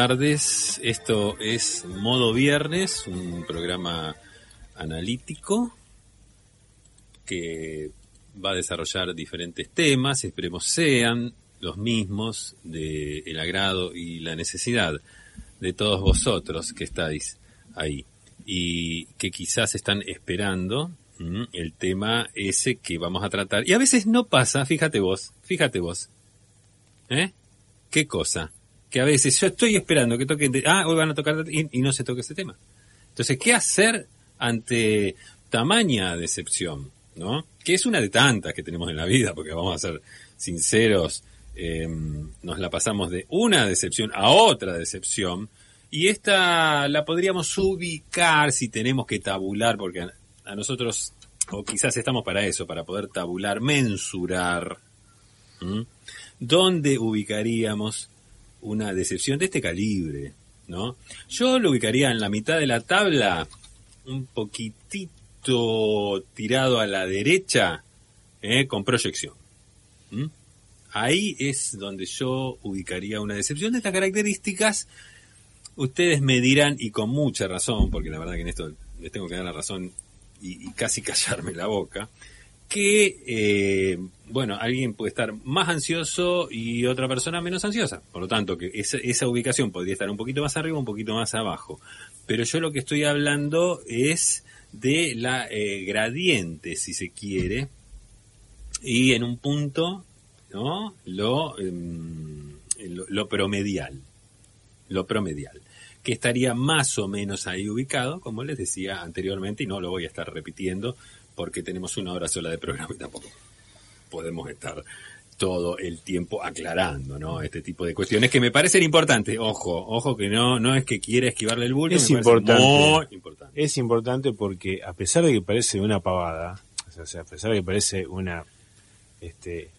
tardes. Esto es Modo Viernes, un programa analítico que va a desarrollar diferentes temas, esperemos sean los mismos de el agrado y la necesidad de todos vosotros que estáis ahí y que quizás están esperando el tema ese que vamos a tratar. Y a veces no pasa, fíjate vos, fíjate vos. ¿Eh? ¿Qué cosa? Que a veces yo estoy esperando que toquen, ah, hoy van a tocar y, no se toque ese tema. Entonces, ¿qué hacer ante tamaña decepción? ¿No? Que es una de tantas que tenemos en la vida, porque vamos a ser sinceros, eh, nos la pasamos de una decepción a otra decepción, y esta la podríamos ubicar si tenemos que tabular, porque a, nosotros, o quizás estamos para eso, para poder tabular, mensurar. ¿dónde ubicaríamos una decepción de este calibre? ¿no? Yo lo ubicaría en la mitad de la tabla, un poquitito tirado a la derecha, ¿eh? con proyección. Ahí es donde yo ubicaría una decepción de estas características. Ustedes me dirán, y con mucha razón, porque la verdad que en esto les tengo que dar la razón y, y casi callarme la boca, que, eh, bueno, alguien puede estar más ansioso y otra persona menos ansiosa. Por lo tanto, que esa, ubicación podría estar un poquito más arriba, un poquito más abajo. Pero yo lo que estoy hablando es de la eh, gradiente, si se quiere, y en un punto, ¿no? Eh, lo, lo promedial. Lo promedial que estaría más o menos ahí ubicado, como les decía anteriormente, y no lo voy a estar repitiendo porque tenemos una hora sola de programa y tampoco podemos estar todo el tiempo aclarando, ¿no? Este tipo de cuestiones que me parecen importantes. Ojo, ojo que no, no es que quiera esquivarle el bulto. Es me importante. muy importante. Es importante porque a pesar de que parece una pavada, o sea, a pesar de que parece una este,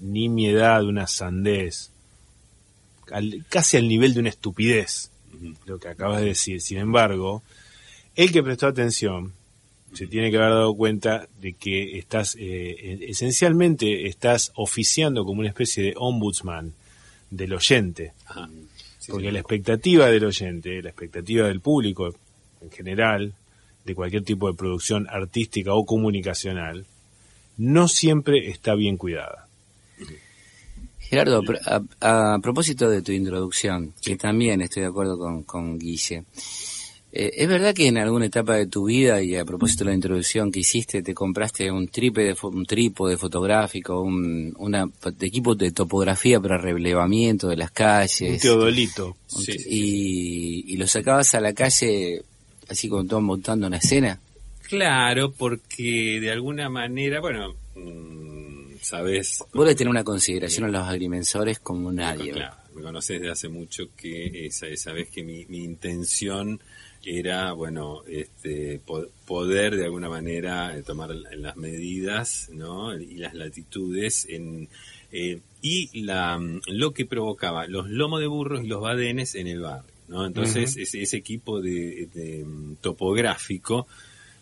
nimiedad, una sandez, al- casi al nivel de una estupidez, lo que acabas de decir. Sin embargo, el que prestó atención se tiene que haber dado cuenta de que estás, eh, esencialmente, estás oficiando como una especie de ombudsman del oyente. Ajá. Sí, Porque sí. la expectativa del oyente, la expectativa del público en general, de cualquier tipo de producción artística o comunicacional, no siempre está bien cuidada. Gerardo, a propósito de tu introducción, que también estoy de acuerdo con, con Guille, eh, ¿es verdad que en alguna etapa de tu vida, y a propósito de la introducción que hiciste, te compraste un trípode, fo- un trípode fotográfico, un una, de equipo de topografía para relevamiento de las Un calles? teodolito. un Sí, t- sí, y, y lo sacabas a la calle así como todo montando una escena? Claro, porque de alguna manera, bueno, mm, sabes, Vos le tenés una consideración a los agrimensores como nadie. Claro, me conoces de hace mucho que esa, esa vez que mi, mi intención era, bueno, este, po- poder de alguna manera eh, tomar las medidas, ¿no? Y las latitudes en, eh, y la, lo que provocaba los lomos de burros y los badenes en el barrio, ¿no? Entonces, ese, ese equipo de, de, mm, topográfico,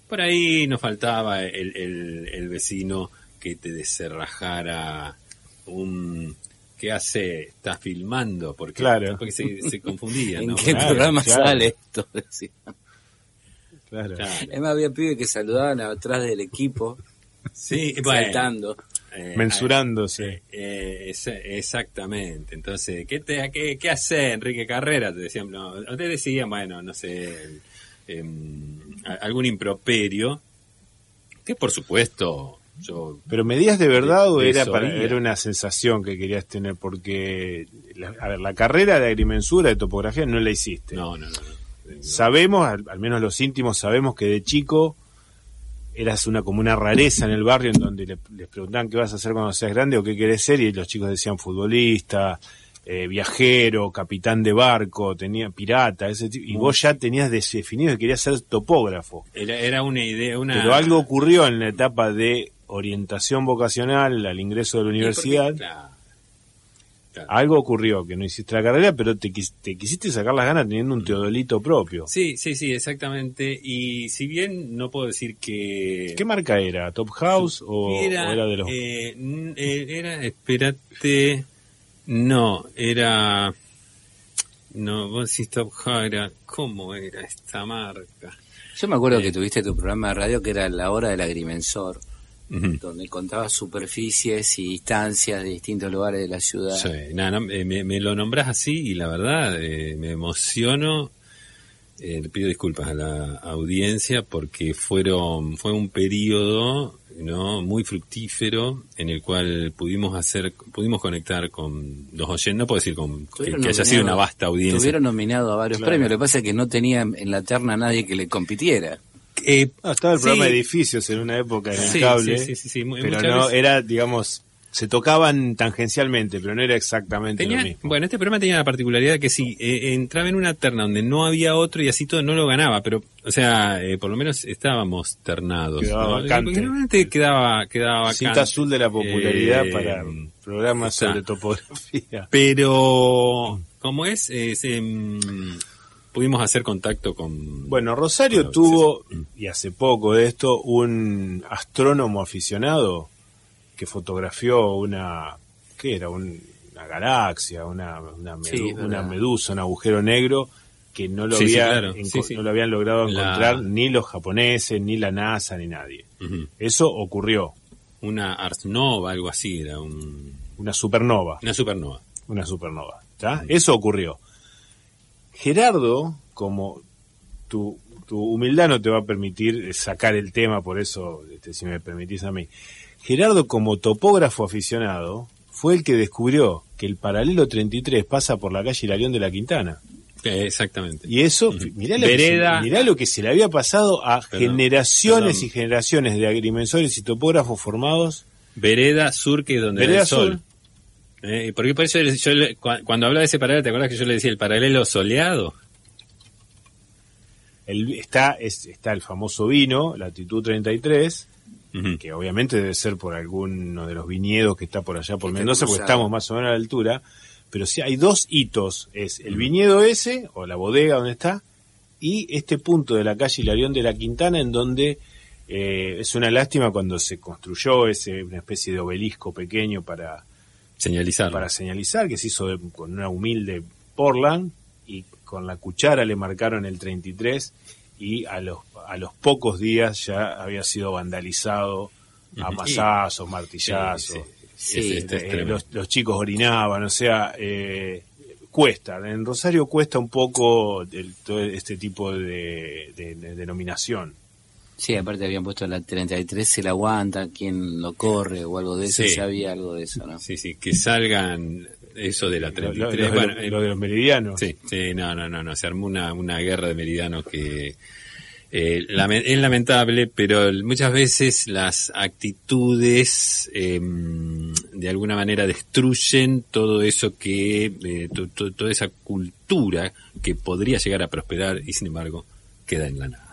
por ahí nos faltaba el, el, el vecino que te deserrajara un... ¿Qué hace? ¿Está filmando? Porque, Claro. porque se, se confundía, ¿En ¿no? qué Claro, programa claro. sale esto? Decía. Claro. Claro. Además había pibes que saludaban atrás del equipo, Sí, bueno, saltando. eh, Mensurándose. eh, es- exactamente. Entonces, ¿qué, te, qué, qué hace Enrique Carrera? Te decían, no, te decían, bueno, no sé, em, algún improperio, que por supuesto yo... Pero medías de verdad o De- era, para, era una sensación que querías tener? Porque, la, a ver, la carrera de agrimensura, de topografía, no la hiciste. No, no, no. Sabemos, al, al menos los íntimos sabemos que de chico eras una como una rareza en el barrio en donde le- les preguntaban qué vas a hacer cuando seas grande o qué querés ser y los chicos decían futbolista, eh, viajero, capitán de barco, tenía pirata, ese tipo, y vos ya tenías definido que querías ser topógrafo. Era, era una idea, una... Pero algo ocurrió en la etapa de orientación vocacional al ingreso de la universidad. Claro. Claro. Algo ocurrió que no hiciste la carrera, pero te, te quisiste sacar las ganas teniendo un teodolito propio. Sí, sí, sí, exactamente. Y si bien no puedo decir que... ¿Qué marca era? ¿Top House o o era, de los.? eh, eh, era, espérate, no, era, no, vos decís Top Hara, ¿cómo era esta marca? Yo me acuerdo Eh. que tuviste tu programa de radio que era La Hora del Agrimensor, Donde contabas superficies y distancias de distintos lugares de la ciudad. Sí, no, eh, me, me lo nombrás así y la verdad eh, me emociono. Eh, le pido disculpas a la audiencia porque fueron fue un periodo no muy fructífero en el cual pudimos hacer pudimos conectar con los oyentes no puedo decir con que, haya sido una vasta audiencia Estuvieron nominados a varios Claro. premios, lo que pasa es que no tenía en la terna nadie que le compitiera. Eh, No, estaba el sí, programa de edificios en una época en el Sí, cable, sí, sí, sí, sí, mu- pero no, veces- era, digamos, se tocaban tangencialmente, pero no era exactamente Tenía- lo mismo. bueno, este programa tenía la particularidad de que sí, eh, entraba en una terna donde no había otro y así todo no lo ganaba, pero, o sea, eh, por lo menos estábamos ternados. Quedaba ¿no? vacante. Normalmente quedaba, quedaba Cinta vacante. azul de la popularidad Eh, para programas está. sobre topografía. Pero, como es, es, em, pudimos hacer contacto con... Bueno, Rosario tuvo, y hace poco de esto, un astrónomo aficionado que fotografió una, ¿qué era? Un- una galaxia, una, una, medu- Sí, una medusa, un agujero negro que no lo, Sí, sí, había claro. Sí, no lo habían logrado La- encontrar ni los japoneses, ni la NASA, ni nadie. Eso ocurrió, Una Ars Nova, algo así, era un- una supernova. una supernova. una supernova. ¿está? Eso ocurrió. Gerardo, como tu, tu humildad no te va a permitir sacar el tema, por eso, este, si me permitís a mí, Gerardo como topógrafo aficionado fue el que descubrió que el paralelo 33 pasa por la calle Hilarión de la Quintana. Eh, exactamente. Y eso, mirá, lo que se- mirá lo que se le había pasado a Perdón, generaciones perdón. y generaciones de agrimensores y topógrafos formados. Vereda Sur, que es donde da Vereda el sol. Sur. Eh, porque por eso yo le- cua- cuando hablaba de ese paralelo, ¿te acuerdas que yo le decía el paralelo soleado? El, está, es- está el famoso vino, latitud 33, Ujú. que obviamente debe ser por alguno de los viñedos que está por allá por Mendoza, porque cruzado. estamos más o menos a la altura, pero sí hay dos hitos, es el viñedo ese, o la bodega donde está, y este punto de la calle Hilarión de la Quintana, en donde eh, es una lástima cuando se construyó ese, una especie de obelisco pequeño para, Señalizar. para señalizar, que se hizo de- con una humilde Portland, y con la cuchara le marcaron el 33, y a los, a los pocos días ya había sido vandalizado a Ujú. mazazos, martillazos. Sí, Sí, Eh, los, los chicos orinaban, o sea, eh, cuesta. En Rosario cuesta un poco el- todo este tipo de, de- de denominación. Sí, aparte habían puesto la 33, se la aguanta, quien lo corre o algo de eso, Sí. ya había algo de eso, ¿no? Sí, sí, que salgan eso de la Lo, lo- 33. lo- bueno, lo- lo de los meridianos. Sí, sí, no, no, no, no, se armó una, una guerra de meridianos que eh, lame- es lamentable, pero muchas veces las actitudes eh, de alguna manera destruyen todo eso que, eh, to- to- toda esa cultura que podría llegar a prosperar y sin embargo queda en la nada.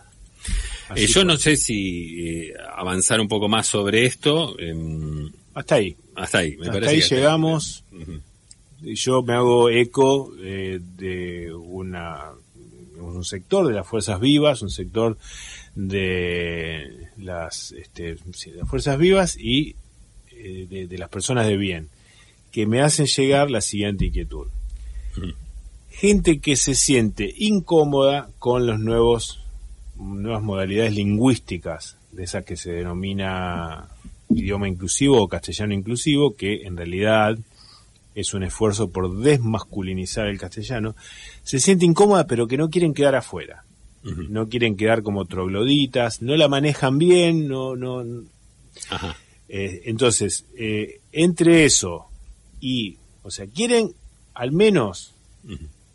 Así Eh, yo fue. no sé si eh, avanzar un poco más sobre esto, em, Hasta ahí. hasta ahí, me Hasta parece ahí que hasta llegamos. Ujú. yo me hago eco eh, de una un sector de las fuerzas vivas, un sector de las, este, de las fuerzas vivas y eh, de, de las personas de bien, que me hacen llegar la siguiente inquietud. Gente que se siente incómoda con los nuevos nuevas modalidades lingüísticas, de esas que se denomina idioma inclusivo o castellano inclusivo, que en realidad es un esfuerzo por desmasculinizar el castellano, se siente incómoda pero que no quieren quedar afuera, no quieren quedar como trogloditas, no la manejan bien, no, no, Ajá. eh, entonces, eh, entre eso y, o sea, quieren al menos.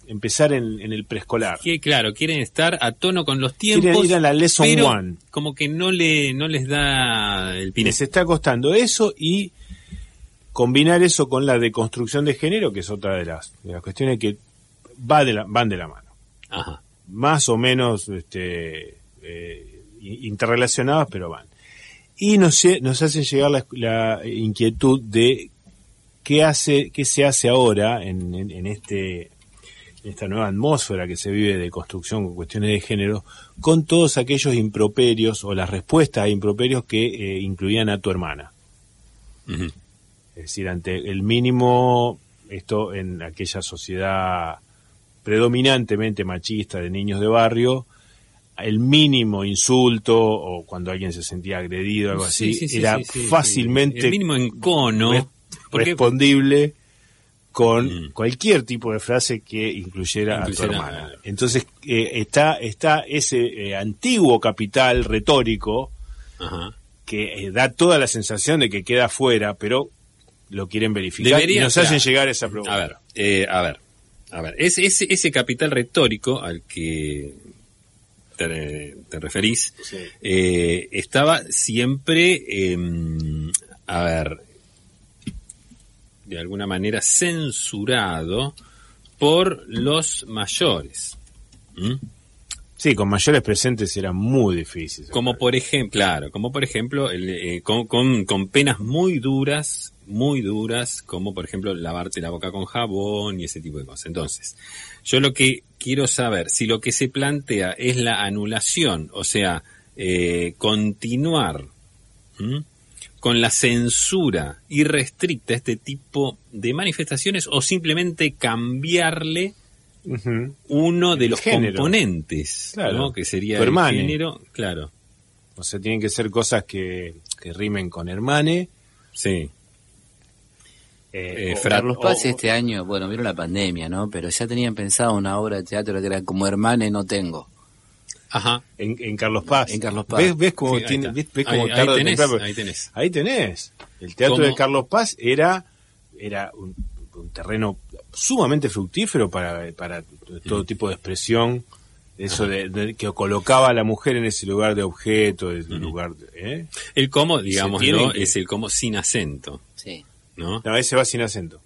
Empezar en, en el preescolar. que claro, quieren estar a tono con los tiempos. Quieren ir a la lesson pero one. Como que no le no les da el pine. Les está costando eso y combinar eso con la deconstrucción de género, que es otra de las, de las cuestiones que va de la, van de la mano. Ajá. Más o menos este, eh, interrelacionadas, pero van. Y nos, nos hacen llegar la, la inquietud de qué, hace, qué se hace ahora en, en- en este esta nueva atmósfera que se vive de construcción con cuestiones de género, con todos aquellos improperios o las respuestas a improperios que eh, incluían a tu hermana. Es decir, ante el mínimo, esto en aquella sociedad predominantemente machista de niños de barrio, el mínimo insulto o cuando alguien se sentía agredido o algo así, Sí, sí, sí, era fácilmente El mínimo encono. porque- respondible con Mm. cualquier tipo de frase que incluyera, a tu Incluyera- hermana. Entonces eh, está, está ese eh, antiguo capital retórico Ajá. que eh, da toda la sensación de que queda afuera, pero lo quieren verificar Debería, y nos hacen llegar a esa pregunta. A ver, eh, a ver, a ver. Ese, ese, ese capital retórico al que te, te referís Sí. estaba siempre, a ver, de alguna manera censurado por los mayores. ¿Mm? Sí, con mayores presentes era muy difícil. Como por ejemplo, claro, como por ejemplo, el, eh, con, con, con penas muy duras, muy duras, como por ejemplo lavarte la boca con jabón y ese tipo de cosas. Entonces, yo lo que quiero saber, si lo que se plantea es la anulación, o sea, eh, continuar. Con la censura irrestricta a este tipo de manifestaciones o simplemente cambiarle uno de El los género. componentes, Claro. ¿no? que sería Tu el hermane. género, claro, O sea, tienen que ser cosas que, que rimen con hermane. sí, eh, Eh, o- Carlos o- Paz este año, bueno, vieron la pandemia, ¿no? Pero ya tenían pensado una obra de teatro que era como Hermane no tengo. Ajá, en, en Carlos Paz. En Carlos Paz. ¿Ves, ves cómo, Sí, tiene, ves, ves cómo Ahí- ahí tenés, temprano? ahí tenés. Ahí tenés. El teatro ¿Cómo? de Carlos Paz era, era un, un terreno sumamente fructífero para, para todo tipo de expresión. Eso de, de- que colocaba a la mujer en ese lugar de objeto, en el lugar de, ¿eh? el cómo, digamos, ¿no? que- es el cómo sin acento, Sí. ¿no? No, ese va sin acento.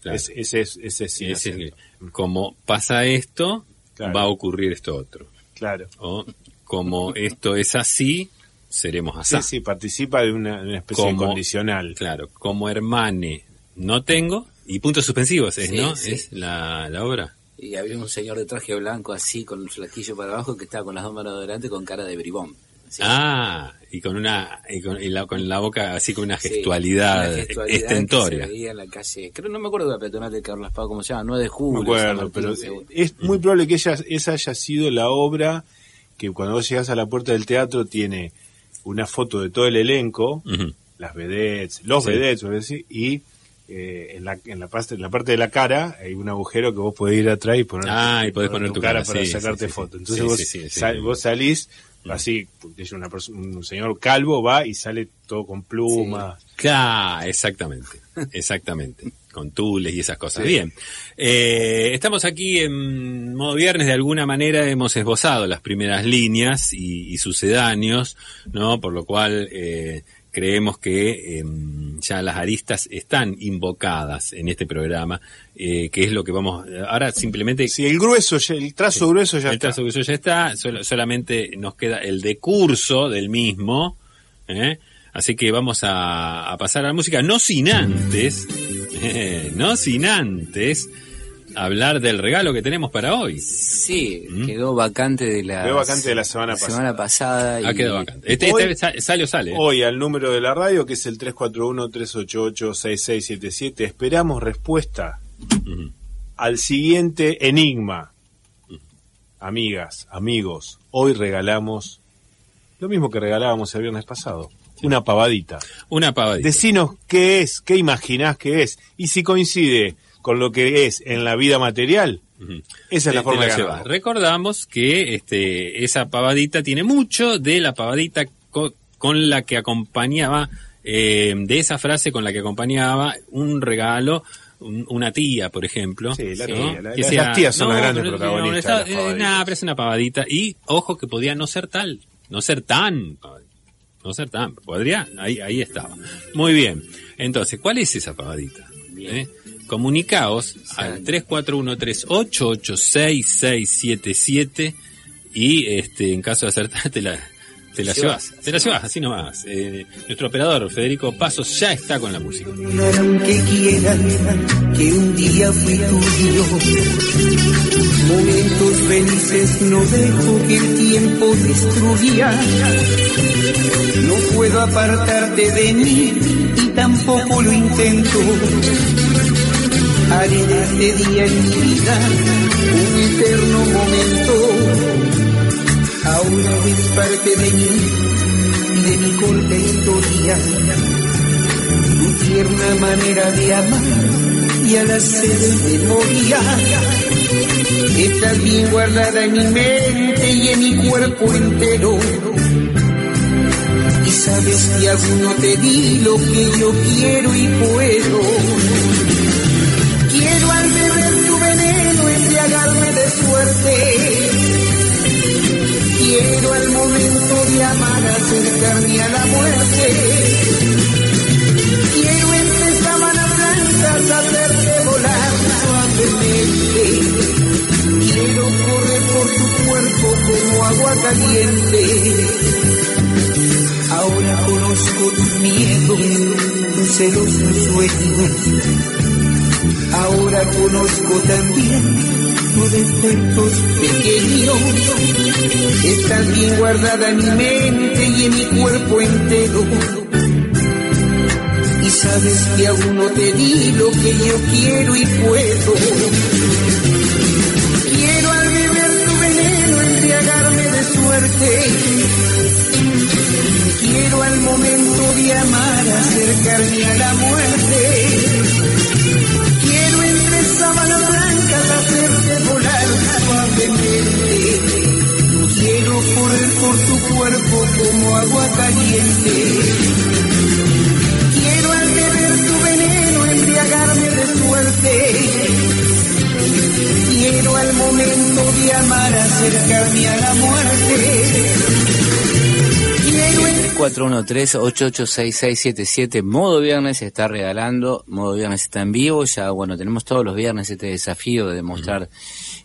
Claro. Es- ese es ese es sin Ese es acento. el- como pasa esto, Claro. va a ocurrir esto otro, Claro. o como esto es así, seremos así. Sí, sí, participa de una, de una especie Como- de condicional. Claro, como hermane no tengo, y puntos suspensivos es, Sí, ¿no? sí. Es la, la obra. Y había un señor de traje blanco así, con el flaquillo para abajo, que estaba con las dos manos delante con cara de bribón. Ah, y con una, y con, y la, con la boca así con una Sí, gestualidad, una gestualidad estentoria. que se veía en la calle. Creo, no me acuerdo de la peatonal de Carlos Paz, ¿cómo se llama? 9 de No julio. me acuerdo, pero es muy probable que ella, esa haya sido la obra que cuando vos llegás a la puerta del teatro tiene una foto de todo el elenco, las vedettes, los Sí. vedettes, por decir, y eh, en, la, en, la parte, en la parte de la cara hay un agujero que vos podés ir atrás y poner, Ah, y podés poner tu cara, para sí, sacarte sí, sí, foto. sí. Entonces Sí, vos, sí, sí, sí. sal- vos salís así, es una un señor calvo, va y sale todo con plumas. Claro, exactamente, exactamente, con tules y esas cosas. Sí. Bien, Eh, estamos aquí en modo viernes, de alguna manera hemos esbozado las primeras líneas y, y sucedáneos, ¿no? Por lo cual eh, creemos que em, ya las aristas están invocadas en este programa, eh, que es lo que vamos, ahora simplemente Si el grueso, el trazo grueso ya el está. trazo que eso ya está, solo- solamente nos queda el decurso del mismo, ¿eh? así que vamos a, a pasar a la música, no sin antes, eh, no sin antes hablar del regalo que tenemos para hoy. Sí, ¿Mm? quedó vacante de la, Quedó vacante de la semana pasada. semana pasada. Ha y- quedado vacante. Este, Hoy- este sa- sale o sale. ¿eh? Hoy al número de la radio, que es el 341-388-6677, esperamos respuesta al siguiente enigma. Amigas, amigos, hoy regalamos lo mismo que regalábamos el viernes pasado, una pavadita. Una pavadita. Decinos qué es, qué imaginás que es, y si coincide con lo que es en la vida material, esa es la forma de ganar. llevas. Recordamos que este, esa pavadita tiene mucho de la pavadita co- con la que acompañaba, eh, de esa frase con la que acompañaba un regalo, un- una tía, por ejemplo. Sí, la ¿no? tía, la- Que las- sea- las tías son las grandes pero- protagonistas no, eh, nada, pero es una pavadita. Y ojo que podía no ser tal, no ser tan. No ser tan, podría, ahí, ahí estaba. Muy bien. Entonces, ¿cuál es esa pavadita? ¿Eh? Comunicaos al 341-388-6677 y este, en caso de acertar te la, te la llevas. Te la llevas, así nomás. Eh, nuestro operador Federico Pasos ya está con la música. aunque quieran que un día fui tuyo. Momentos felices no dejo que el tiempo destruya. No puedo apartarte de mí y tampoco lo intento. Haré de este día en mi vida un eterno momento. Ahora es parte de mí y de mi corta historia. Tu tierna manera de amar y al hacer memoria. Estás bien guardada en mi mente y en mi cuerpo entero. Y sabes que aún no te di lo que yo quiero y puedo. Suerte. Quiero al momento de amar acercarme a la muerte. Quiero entre sábanas blancas hacerte volar suavemente. Quiero correr por tu cuerpo como agua caliente. Ahora conozco tus miedos, tus celos, sueños. Ahora conozco también tus defectos pequeños. Estás bien guardada en mi mente y en mi cuerpo entero. Y sabes que aún no te di lo que yo quiero y puedo. Quiero al beber tu veneno embriagarme de suerte. Quiero al momento de amar acercarme a la muerte. Correr por tu cuerpo como agua caliente. Quiero al beber tu veneno embriagarme de suerte. Quiero al momento de amar acercarme a la muerte. Quiero en 413-886677, modo viernes se está regalando, modo viernes está en vivo, ya bueno, tenemos todos los viernes este desafío de demostrar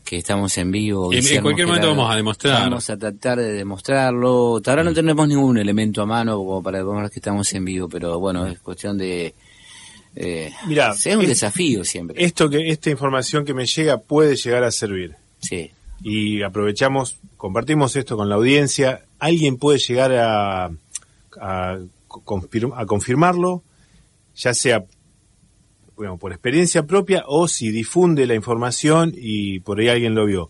que estamos en vivo. En- en cualquier momento vamos a demostrar. Vamos a tratar de demostrarlo, ahora no tenemos ningún elemento a mano como para demostrar que estamos en vivo, pero bueno, es cuestión de... Eh, Mirá, es un es- desafío siempre. Esto que, esta información que me llega puede llegar a servir. sí. y aprovechamos, compartimos esto con la audiencia. Alguien puede llegar a, a, confirm- a confirmarlo, ya sea bueno, por experiencia propia o si difunde la información y por ahí alguien lo vio.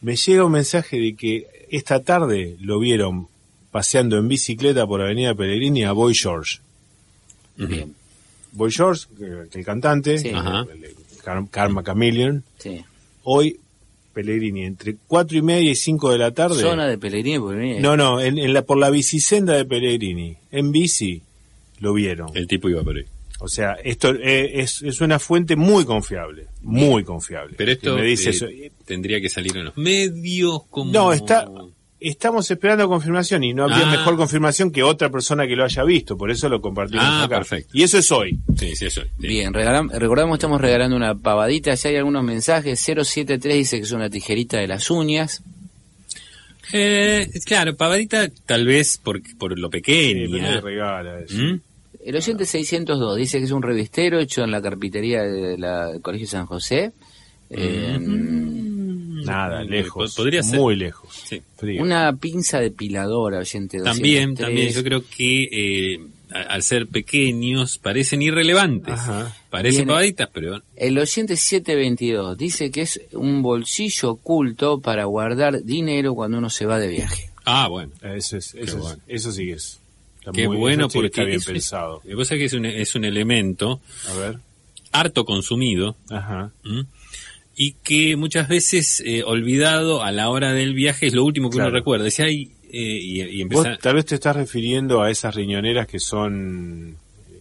Me llega un mensaje de que esta tarde lo vieron paseando en bicicleta por Avenida Pellegrini a Boy George. Bien, Boy George, el cantante, Sí. Ajá. el- el Car- Karma Chameleon, sí. hoy Pellegrini entre cuatro y media y cinco de la tarde. Zona de Pellegrini, Pellegrini. No, no, en, en la, por la bicisenda de Pellegrini, en bici, lo vieron. El tipo iba por ahí. O sea, esto eh, es, es una fuente muy confiable, muy confiable. Pero esto me dice eh, eso. tendría que salir en los medios como... No, está, estamos esperando confirmación y no habría Ah. mejor confirmación que otra persona que lo haya visto, por eso lo compartimos Ah, acá. perfecto. Y eso es hoy. Sí, sí, eso. sí. Bien, regalam- recordamos, estamos regalando una pavadita. Ya hay algunos mensajes. 073 dice que es una tijerita de las uñas. Eh, claro, pavadita tal vez por, por lo Sí, pero pequeña. le regala eso. ¿Mm? El oyente 602 dice que es un revistero hecho en la carpintería de la- del Colegio San José. Eh, Nada, Mm, lejos. po- podría ser. Muy lejos. Sí. Frío. Una pinza depiladora, oyente 203. También, también, yo creo que eh, al ser pequeños parecen irrelevantes. Ajá. Parecen Viene- pavaditas, pero El oyente 722 dice que es un bolsillo oculto para guardar dinero cuando uno se va de viaje. Ah, bueno. Eso, es, eso, es- bueno. eso sí que es. Está Qué muy- bueno porque está bien es- pensado. Lo que pasa es que es un, es un elemento A ver. harto consumido Ajá. ¿m? y que muchas veces eh, olvidado a la hora del viaje es lo último que Claro. uno recuerda. Eh, y, y Vos empieza... tal vez te estás refiriendo a esas riñoneras que son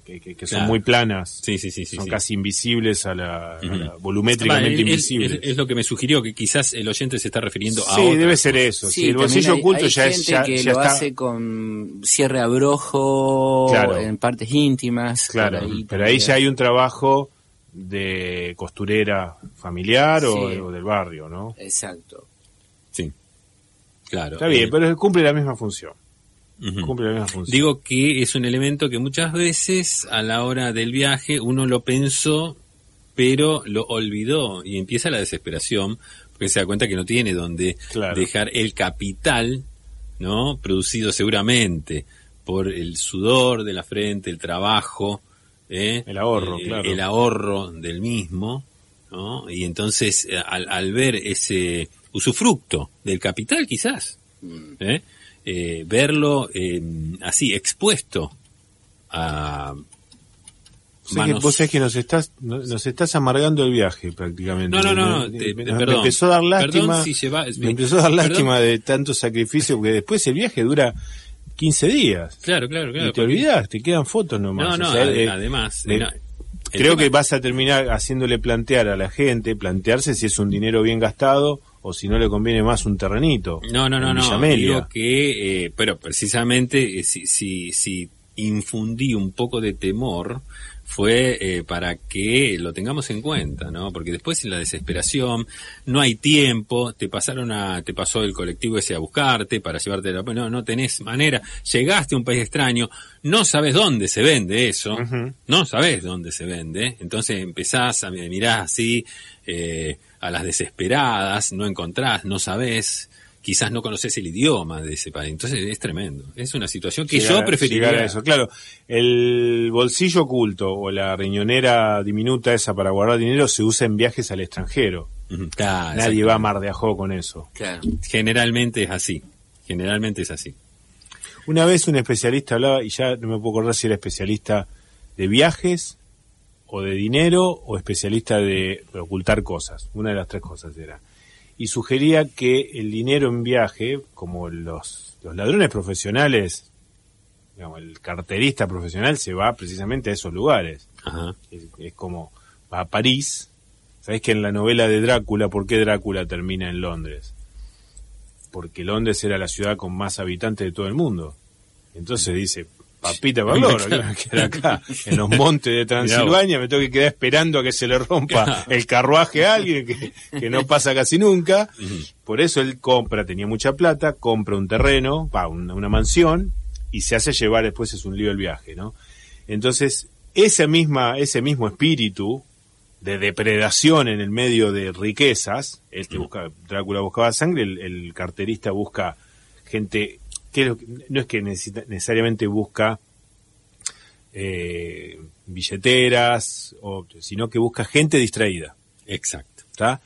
que, que- que son Claro. muy planas, Sí, sí, sí, sí. son sí. casi invisibles a la, a volumétricamente es- invisibles. Es, es lo que me sugirió, que quizás el oyente se está refiriendo a sí, debe ser eso. Sí, Sí, el bolsillo hay- oculto hay ya es gente ya, que ya lo está. hace con cierre abrojo Claro. en partes íntimas. Claro, ahí pero ahí ya hay un trabajo de costurera familiar o, Sí. o del barrio, ¿no? Exacto. Sí, claro. Está bien, Eh, pero cumple la misma función. Ujú. Cumple la misma función. Digo que es un elemento que muchas veces a la hora del viaje uno lo pensó, pero lo olvidó y empieza la desesperación porque se da cuenta que no tiene donde Claro. dejar el capital, ¿no? Producido seguramente por el sudor de la frente, el trabajo, ¿eh? El ahorro, Eh, claro. El ahorro del mismo ¿no? Y entonces, eh, al, al ver ese usufructo del capital, quizás, ¿eh? Eh, verlo eh, así, expuesto a O sea que vos sabés que nos estás, no- nos estás amargando el viaje prácticamente. No, no, no, no, Me- te- me, me empezó a dar lástima. si lleva- me empezó a dar perdón. lástima de tanto sacrificio, porque después el viaje dura 15 días. Claro, claro, claro. y te porque- olvidás, te quedan fotos nomás. No, no, O sea, ade- eh, además... no, el creo tema- que vas a terminar haciéndole plantear a la gente, plantearse si es un dinero bien gastado o si no le conviene más un terrenito. No, no, no, no. Digo que, eh, pero precisamente eh, si, si, si infundí un poco de temor fue eh, para que lo tengamos en cuenta, ¿no? Porque después en la desesperación no hay tiempo, te pasaron a, te pasó el colectivo ese a buscarte para llevarte la, no, no tenés manera, llegaste a un país extraño, no sabes dónde se vende eso, no sabes dónde se vende, entonces empezás a mirar así eh, a las desesperadas, no encontrás, no sabés, quizás no conoces el idioma de ese país, entonces es tremendo, es una situación que Llegar yo preferiría. llegar a eso. Claro, el bolsillo oculto o la riñonera diminuta esa para guardar dinero se usa en viajes al extranjero. Claro, Nadie va a Mar de Ajó con eso. Claro. Generalmente es así, generalmente es así. Una vez un especialista hablaba, y ya no me puedo acordar si era especialista de viajes, o de dinero, o especialista de ocultar cosas. Una de las tres cosas era. Y sugería que el dinero en viaje, como los, los ladrones profesionales, digamos, el carterista profesional se va precisamente a esos lugares. Ajá. Es, es como va a París. ¿Sabés que en la novela de Drácula, por qué Drácula termina en Londres? Porque Londres era la ciudad con más habitantes de todo el mundo. Entonces dice, papita valor, acá, en los montes de Transilvania, me tengo que quedar esperando a que se le rompa el carruaje a alguien que, que no pasa casi nunca. Por eso él compra, tenía mucha plata, compra un terreno, va, una, una mansión, y se hace llevar después es un lío el viaje, ¿no? Entonces, ese misma, ese mismo espíritu de depredación en el medio de riquezas, este busca, Drácula buscaba sangre, el, el carterista busca gente, que no es que necesita- necesariamente busca eh, billeteras, o, sino que busca gente distraída. Exacto. ¿está?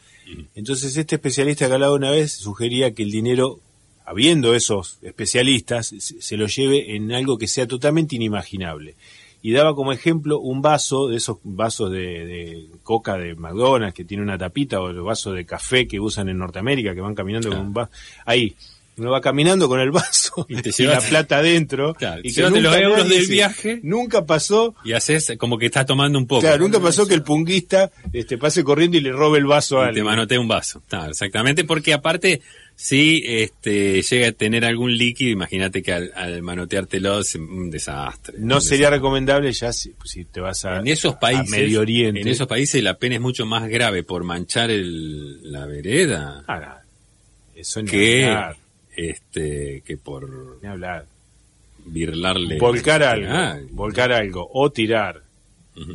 Entonces este especialista que hablaba una vez sugería que el dinero, habiendo esos especialistas, se lo lleve en algo que sea totalmente inimaginable. Y daba como ejemplo un vaso de esos vasos de, de coca de McDonald's que tiene una tapita o el vaso de café que usan en Norteamérica que van caminando con un vaso. Ahí, uno va caminando con el vaso Y te y la llevas- plata adentro. Claro, y que llévate los nunca euros nadie del viaje. Nunca pasó Y haces como que estás tomando un poco. Claro, nunca pasó que el punguista este, pase corriendo y le robe el vaso a Y te alguien. manotea un vaso. Claro, exactamente, porque aparte, si este, llega a tener algún líquido, imagínate que al, al manoteártelo es un desastre. No Un sería desastre. recomendable ya si, si te vas a, En esos a países, Medio Oriente. en esos países la pena es mucho más grave por manchar el, la vereda Ah, eso que, este, que por hablar. virlarle. Volcar algo, Ah, volcar algo, o tirar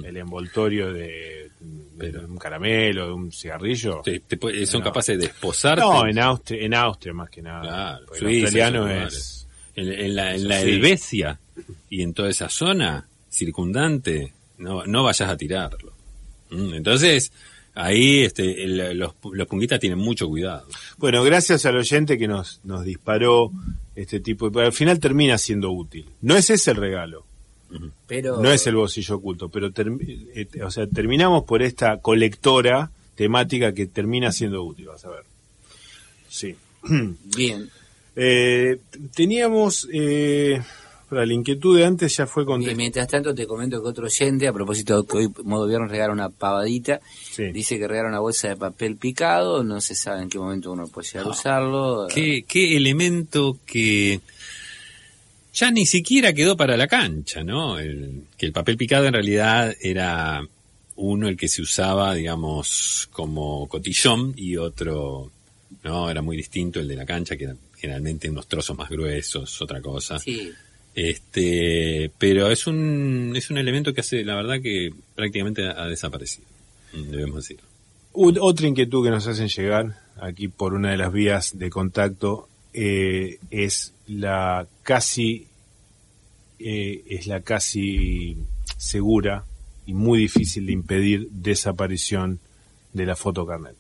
el envoltorio de, de un caramelo, de un cigarrillo. Te- te puede- son No. capaces de esposarte. No, en Austria, en Austria más que nada. Claro, el australiano es... En, en la, en la Sí. Helvecia y en toda esa zona circundante, no, no vayas a tirarlo. Mm, Entonces, ahí este, el- los, los punguistas tienen mucho cuidado. Bueno, gracias al oyente que nos, nos disparó este tipo, pero al final termina siendo útil. No es ese el regalo. Pero No es el bolsillo oculto, pero eh, o sea, terminamos por esta colectora temática que termina siendo útil, vas a ver. Sí. bien. Eh, teníamos, eh, la inquietud de antes ya fue Y contestada. mientras tanto te comento que otro oyente, a propósito de que hoy Modo Viernes regala una pavadita, Sí. dice que regala una bolsa de papel picado, no se sabe en qué momento uno puede llegar a usarlo. ¿Qué, qué elemento que ya ni siquiera quedó para la cancha, ¿no? El- que el papel picado en realidad era uno el que se usaba, digamos, como cotillón y otro, no, era muy distinto el de la cancha, que eran generalmente unos trozos más gruesos, otra cosa. Sí, Este, pero es un, es un elemento que hace, la verdad que prácticamente ha, desaparecido, debemos decir. Otra inquietud que nos hacen llegar aquí por una de las vías de contacto eh, es la casi eh, es la casi segura y muy difícil de impedir desaparición de la fotocarnet.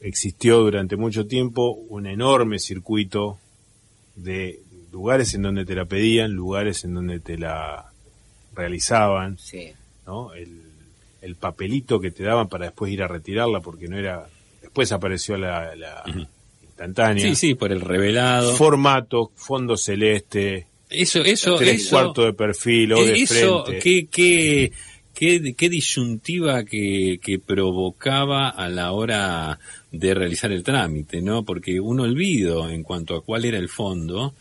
Existió durante mucho tiempo un enorme circuito de lugares en donde te la pedían, lugares en donde te la realizaban, Sí. ¿no? El, el papelito que te daban para después ir a retirarla porque no era... Después apareció la, la instantánea. Sí, sí, por el revelado. Formato, fondo celeste, Eso, eso, tres eso. cuartos de perfil o de Eh, eso, frente. qué, qué, qué, qué disyuntiva que, que provocaba a la hora de realizar el trámite, ¿no? Porque un olvido en cuanto a cuál era el fondo.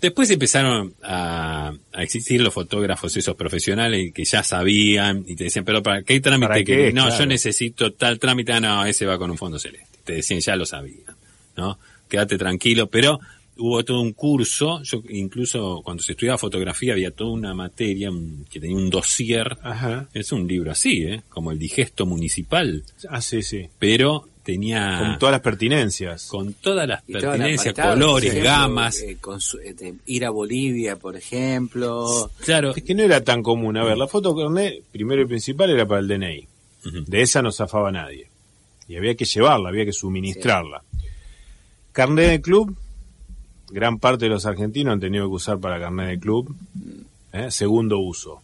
Después empezaron a, a existir los fotógrafos esos profesionales que ya sabían y te decían, pero ¿para qué trámite? ¿Para que? No, Claro. yo necesito tal trámite, ah, no, ese va con un fondo celeste. Te decían, ya lo sabían, ¿no? Quédate tranquilo, pero hubo todo un curso, yo incluso cuando se estudiaba fotografía había toda una materia que tenía un dossier, Ajá. es un libro así, ¿eh? Como el digesto municipal, Ah, sí, sí. pero tenía Con todas las pertinencias. con todas las todas apartadas, colores, ejemplo, gamas. eh, con su- eh, ir a Bolivia, por ejemplo. Claro, Es que no era tan común. A ver, la foto carnet, primero y principal, era para el DNI. De esa no zafaba nadie. Y había que llevarla, había que suministrarla. Carnet de club, gran parte de los argentinos han tenido que usar para carnet de club. ¿eh? Segundo uso.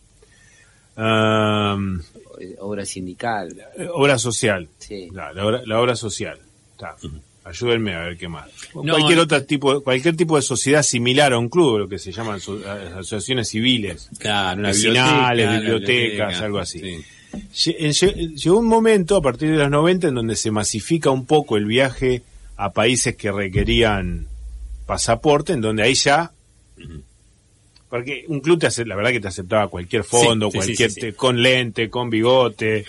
Obra sindical. eh, obra social. Sí. La, la obra, la obra social. Está. Ayúdenme a ver qué más. No, cualquier no. otro tipo, cualquier tipo de sociedad similar a un club, lo que se llaman so- asociaciones civiles. claro, vecinales, biblioteca, bibliotecas, biblioteca, algo así. sí. Lle- Llegó un momento a partir de los 90 en donde se masifica un poco el viaje a países que requerían pasaporte, en donde ahí ya porque un club te hace, la verdad que te aceptaba cualquier fondo, Sí, sí, sí, cualquier sí, sí. te- con lente, con bigote,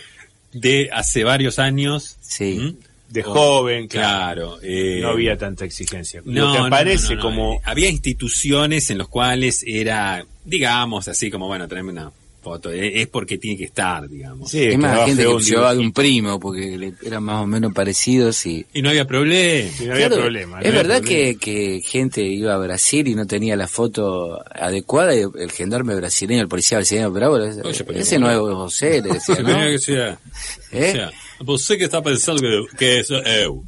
De hace varios años. Sí. ¿Mm? de Oh, joven, claro. Claro. eh, No había tanta exigencia. No, Lo que no, aparece no, no, no, como eh, había instituciones en las cuales era, digamos, así como, bueno, tráeme una foto. eh, Es porque tiene que estar, digamos. Sí, es más, quedaba gente que llevaba de un primo, porque le- eran más o menos parecidos y... Y no había problema. No había problema. no es había verdad problema. que, que gente iba a Brasil y no tenía la foto adecuada y el gendarme brasileño, el policía brasileño, pero bueno, ese, ese no, no. José, le decía, ¿no? que sea, ¿Eh? o sea, você que está pensando que, que eso es eu,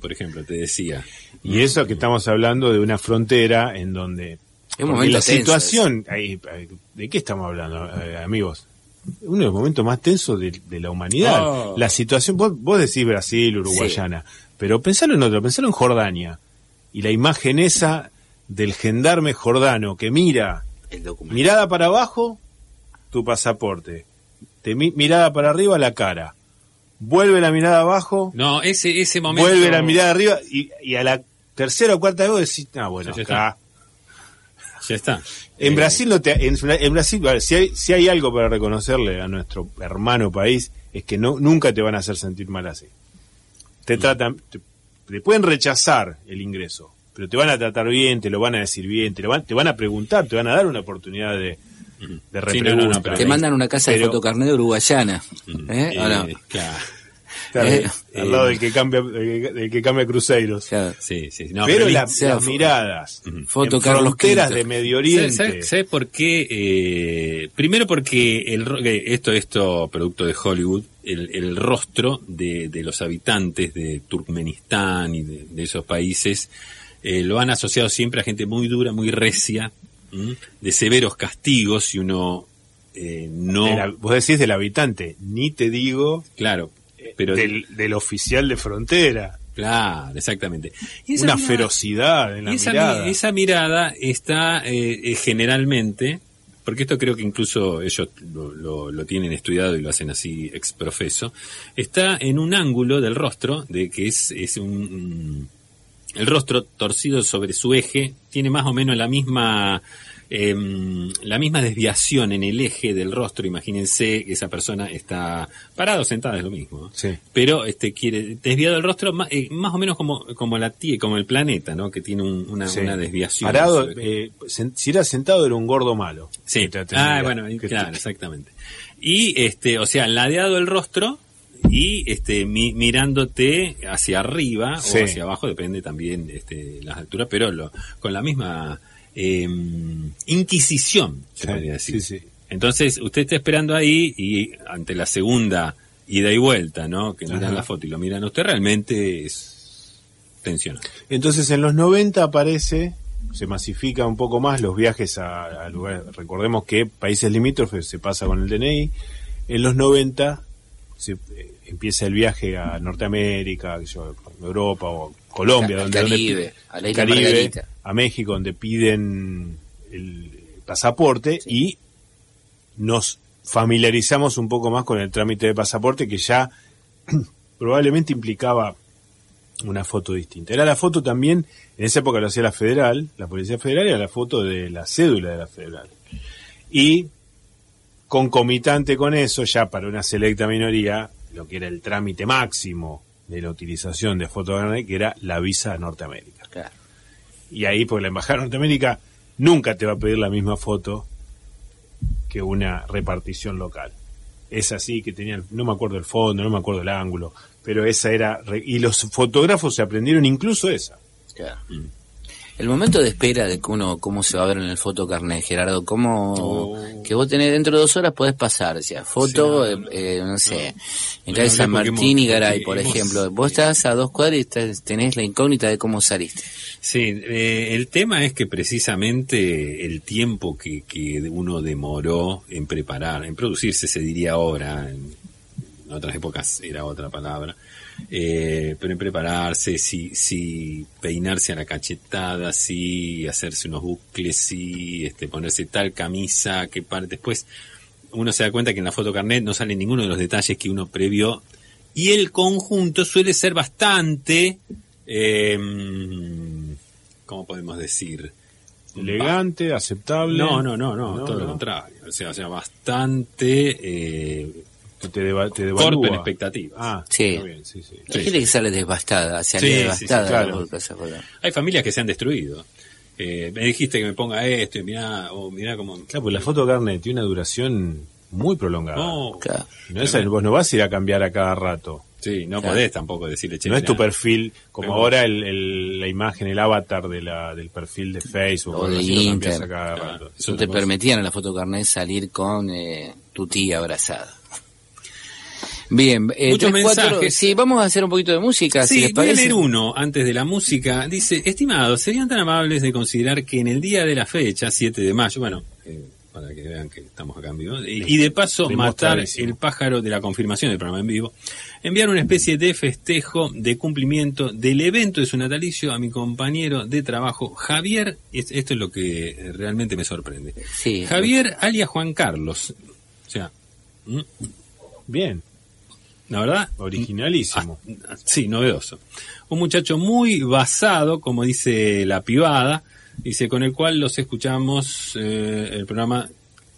por ejemplo, te decía. Y eso que estamos hablando de una frontera en donde Es un porque momento la tenso situación, ahí, ¿de qué estamos hablando, eh, amigos? Uno de los momentos más tensos de, de la humanidad. Oh. La situación, vos, vos decís Brasil, Uruguayana, pero pensalo en otro, pensalo en Jordania. Y la imagen esa del gendarme jordano que mira, El mirada para abajo, tu pasaporte. Te mi- mirada para arriba, la cara. Vuelve la mirada abajo, No, ese, ese momento. vuelve la mirada arriba y, y a la tercera o cuarta vez decís, ah, bueno, acá. Ya está. En Eh, Brasil no te, en, en Brasil, ver, si hay, si hay algo para reconocerle a nuestro hermano país, es que no, nunca te van a hacer sentir mal así. Mm. Te tratan, te, te pueden rechazar el ingreso, pero te van a tratar bien, te lo van a decir bien, te lo van, te van a preguntar, te van a dar una oportunidad de, de Sí, no, no, repregunta. no, pero Te mandan una casa de Pero- fotocarnet uruguayana. mm, ¿Eh? ¿O no? eh, claro. Claro, Eh, al lado del que cambia, del que, cambia cruceros. Claro. Sí, sí. No, pero pero la- sea, las miradas, Foto en Carlos fronteras de Medio Oriente. ¿Sabes sabe por qué? Eh, primero porque el, esto, esto, producto de Hollywood, el, el rostro de, de los habitantes de Turkmenistán y de, de esos países eh, lo han asociado siempre a gente muy dura, muy recia, ¿m? de severos castigos si uno eh, no... de la- vos decís del habitante, ni te digo claro, pero... del, del oficial de frontera. Claro, exactamente. Y esa Una mirada- ferocidad en la Y esa, mirada. mi- esa mirada está eh, eh, generalmente, porque esto creo que incluso ellos lo, lo- lo tienen estudiado y lo hacen así exprofeso, está en un ángulo del rostro, de que es, es un, un- el rostro torcido sobre su eje, tiene más o menos la misma em, la misma desviación en el eje del rostro, imagínense que esa persona está parado o sentada, es lo mismo. ¿no? Sí. pero este quiere desviado el rostro más, eh, más o menos como como la tie- como el planeta no que tiene un- una, Sí. una desviación Parado, eh, si era sentado era un gordo malo. sí ah bueno te- claro exactamente y este o sea ladeado el rostro y este mi- mirándote hacia arriba Sí. o hacia abajo depende también este las alturas pero lo, con la misma em, inquisición se Sí, podría decir sí, sí. entonces usted está esperando ahí y ante la segunda ida y vuelta, ¿no? Que miran Ajá. la foto y lo miran a usted, realmente es tensionante. Entonces en los 90 aparece, se masifica un poco más los viajes a, a lugares, recordemos que países limítrofes se pasa con el DNI, en los 90 se, eh, empieza el viaje a Norteamérica, yo, Europa o Colombia, donde, donde Caribe, a la isla Caribe, Margarita. A México, donde piden el pasaporte y nos familiarizamos un poco más con el trámite de pasaporte que ya probablemente implicaba una foto distinta. Era la foto también, en esa época lo hacía la federal, la Policía Federal, era la foto de la cédula de la federal. Y concomitante con eso, ya para una selecta minoría, lo que era el trámite máximo de la utilización de foto que era la visa a Norteamérica. Claro. Y ahí, porque la Embajada de Norteamérica nunca te va a pedir la misma foto que una repartición local. Es así que tenían, no me acuerdo el fondo, no me acuerdo el ángulo, pero esa era, y los fotógrafos se aprendieron incluso esa. Claro. El momento de espera de que uno, cómo se va a ver en el fotocarnet, Gerardo, cómo Oh. que vos tenés dentro de dos horas podés pasar, o sea, foto, Sí, eh, eh, no sé, en calle San Martín y Garay, por hemos- ejemplo, vos estás a dos cuadras y estás- tenés la incógnita de cómo saliste. Sí, eh, el tema es que precisamente el tiempo que, que uno demoró en preparar, en producirse se diría ahora, en, en otras épocas era otra palabra, eh, pero en prepararse, si, si peinarse a la cachetada, si hacerse unos bucles, si este, ponerse tal camisa, que para después uno se da cuenta que en la foto carnet no sale ninguno de los detalles que uno previó y el conjunto suele ser bastante eh, ¿cómo podemos decir? Elegante, aceptable. No, no, no, no, No, todo lo contrario. O sea, o sea bastante eh, te, deva- te corto en expectativas. Ah, Sí. está bien, sí, sí. Hay gente que sale devastada, sale Sí, sí, sí, devastada claro. Hay familias que se han destruido. Eh, me dijiste que me ponga esto y mirá, o mirá cómo... Claro, pues la foto carne tiene una duración muy prolongada. No, Claro. No es, vos no vas a ir a cambiar a cada rato. sí, no Claro. podés tampoco decirle, che, no es tu perfil, como Pero- ahora el, el- la imagen, el avatar de la, del perfil de Facebook. O de así, lo cambias Inter. a cada Claro. rato. No te permitían en la foto carnet salir con eh, tu tía abrazada. Bien, eh, Muchos mensajes. sí, vamos a hacer un poquito de música, si Sí, les voy a leer uno antes de la música. Dice, estimados, serían tan amables de considerar que en el día de la fecha, 7 de mayo, bueno, eh, para que vean que estamos acá en vivo, y, y de paso matar el pájaro de la confirmación del programa en vivo, enviar una especie de festejo de cumplimiento del evento de su natalicio a mi compañero de trabajo, Javier, es- esto es lo que realmente me sorprende. Sí. Javier alias Juan Carlos. O sea. Bien, la verdad, originalísimo. Ah, sí, novedoso. Un muchacho muy basado, como dice la pivada, dice, con el cual los escuchamos eh, el programa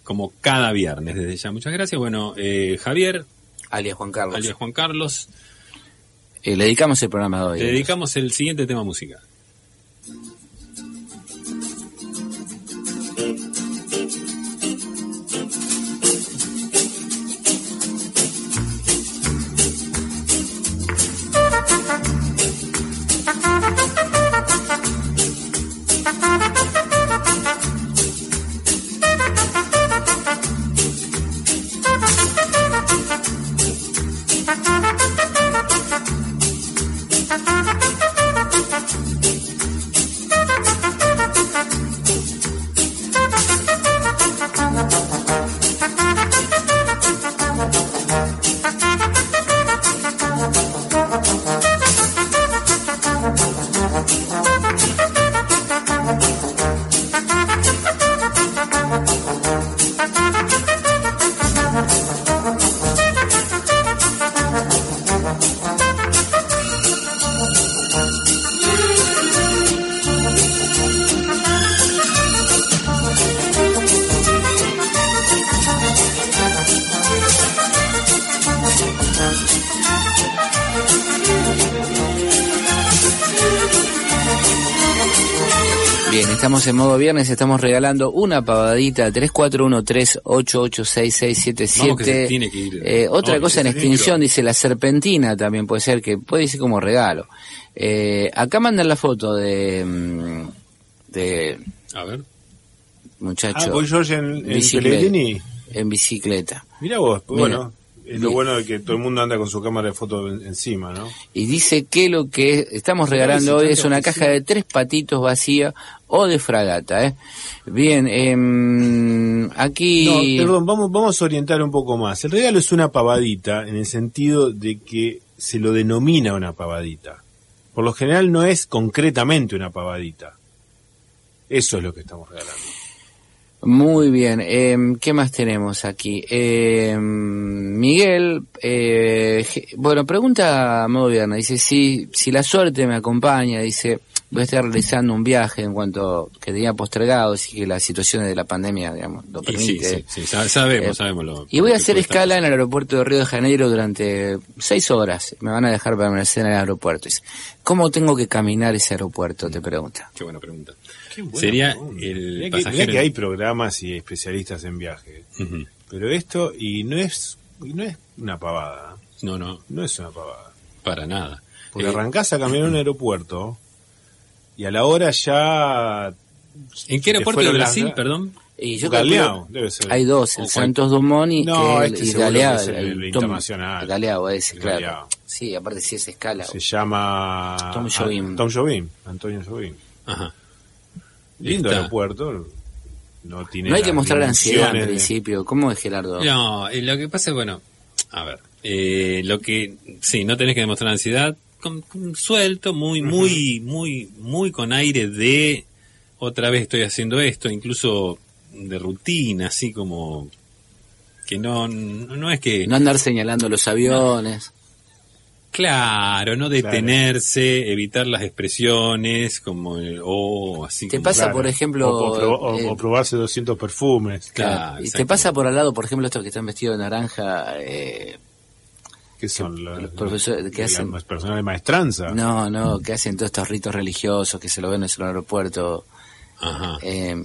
como cada viernes desde ya. Muchas gracias. Bueno, eh, Javier, alias Juan Carlos. alias Juan Carlos, Eh, le dedicamos el programa de hoy. te dedicamos el siguiente tema musical. Modo viernes, estamos regalando una pavadita 3413886677. Vamos que se tiene que ir. Eh, otra No, cosa en extinción, dice la serpentina también puede ser, que puede ser como regalo. Eh, acá mandan la foto de, mm, de A ver. Ah, muchacho voy George en, en Bicicleta. En bicicleta. Mirá vos, pues Mira. bueno, Es lo bueno de que todo el mundo anda con su cámara de foto en- encima, ¿no? Y dice que lo que estamos regalando hoy es una caja de tres patitos vacía o de fragata, ¿eh? Bien, em, aquí... No, perdón, vamos, vamos a orientar un poco más. El regalo es una pavadita en el sentido de que se lo denomina una pavadita. Por lo general no es concretamente una pavadita. Eso es lo que estamos regalando. Muy bien, em, ¿qué más tenemos aquí? Em, Miguel, eh, bueno, pregunta viernes, dice, si, si la suerte me acompaña, dice, voy a estar realizando un viaje en cuanto que tenía postergado, así que las situaciones de la pandemia, digamos, lo Y sí, permite. sí, sí, sa- sabemos, Eh, sabemos lo Y voy a que hacer puede estar escala en el aeropuerto de Río de Janeiro durante seis horas. Me van a dejar permanecer en el aeropuerto. ¿Cómo tengo que caminar ese aeropuerto? Te pregunta. Qué buena pregunta. Qué buena Sería pregunta. el Mirá que, pasajero. mirá que hay programas y especialistas en viaje. Ujú. Pero esto, y no es, y no es una pavada. No, no, No es una pavada. para nada. Porque Eh, arrancás a caminar a un aeropuerto y a la hora ya... ¿En qué aeropuerto de las- Brasil, perdón? Y yo Galeao, debe ser. Hay dos, el O Santos Dumont y, No, el, este y Galeao, que es el- el Tom- internacional. el Galeao ese, claro. Galeao. Sí, aparte si es escala. Se llama... Tom Jobim. Tom Jobim, Antonio Jobim. Ajá. Lindo Está. aeropuerto. No, tiene No hay que mostrar ansiedad al principio. ¿Cómo es Gerardo? No, lo que pasa es, bueno, a ver, eh, lo que, sí, no tenés que demostrar ansiedad, con, con suelto, muy, muy, muy, muy con aire de, otra vez estoy haciendo esto, incluso de rutina, así como, que no, no, no es que, No andar señalando los aviones. claro, no detenerse, evitar las expresiones, como, el, oh, así Te como- pasa, Claro. por ejemplo, O, o proba- o- eh, o probarse 200 perfumes. Claro, y te pasa por al lado, por ejemplo, estos que están vestidos de naranja. eh, que son los, los profesores que hacen- las personas de maestranza. no, no, que hacen todos estos ritos religiosos, que se lo ven en el aeropuerto. Ajá. Eh,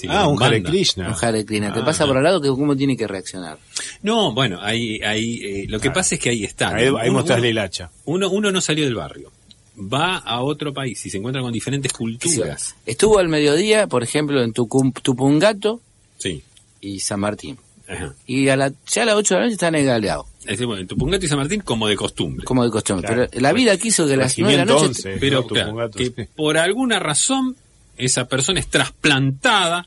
sí, ah, un. Hare Krishna. un Hare Krishna. Te Ah, pasa por al lado que cómo tiene que reaccionar. No, bueno, ahí, ahí, eh, lo que Claro. pasa es que ahí está. Ahí, ahí Uno- mostrarle el hacha. uno, uno no salió del barrio, va a otro país y se encuentra con diferentes culturas. Estuvo al mediodía, por ejemplo, en Tucum- Tupungato Sí. y San Martín. Ajá. Y a la, ya a las 8 de la noche está en el Galeao, Es decir, bueno, en Tupungato y San Martín como de costumbre. como de costumbre. Claro. Pero la vida quiso que a las 9 de la noche... 511, Pero ¿no? claro, Tupungato, que por alguna razón esa persona es trasplantada,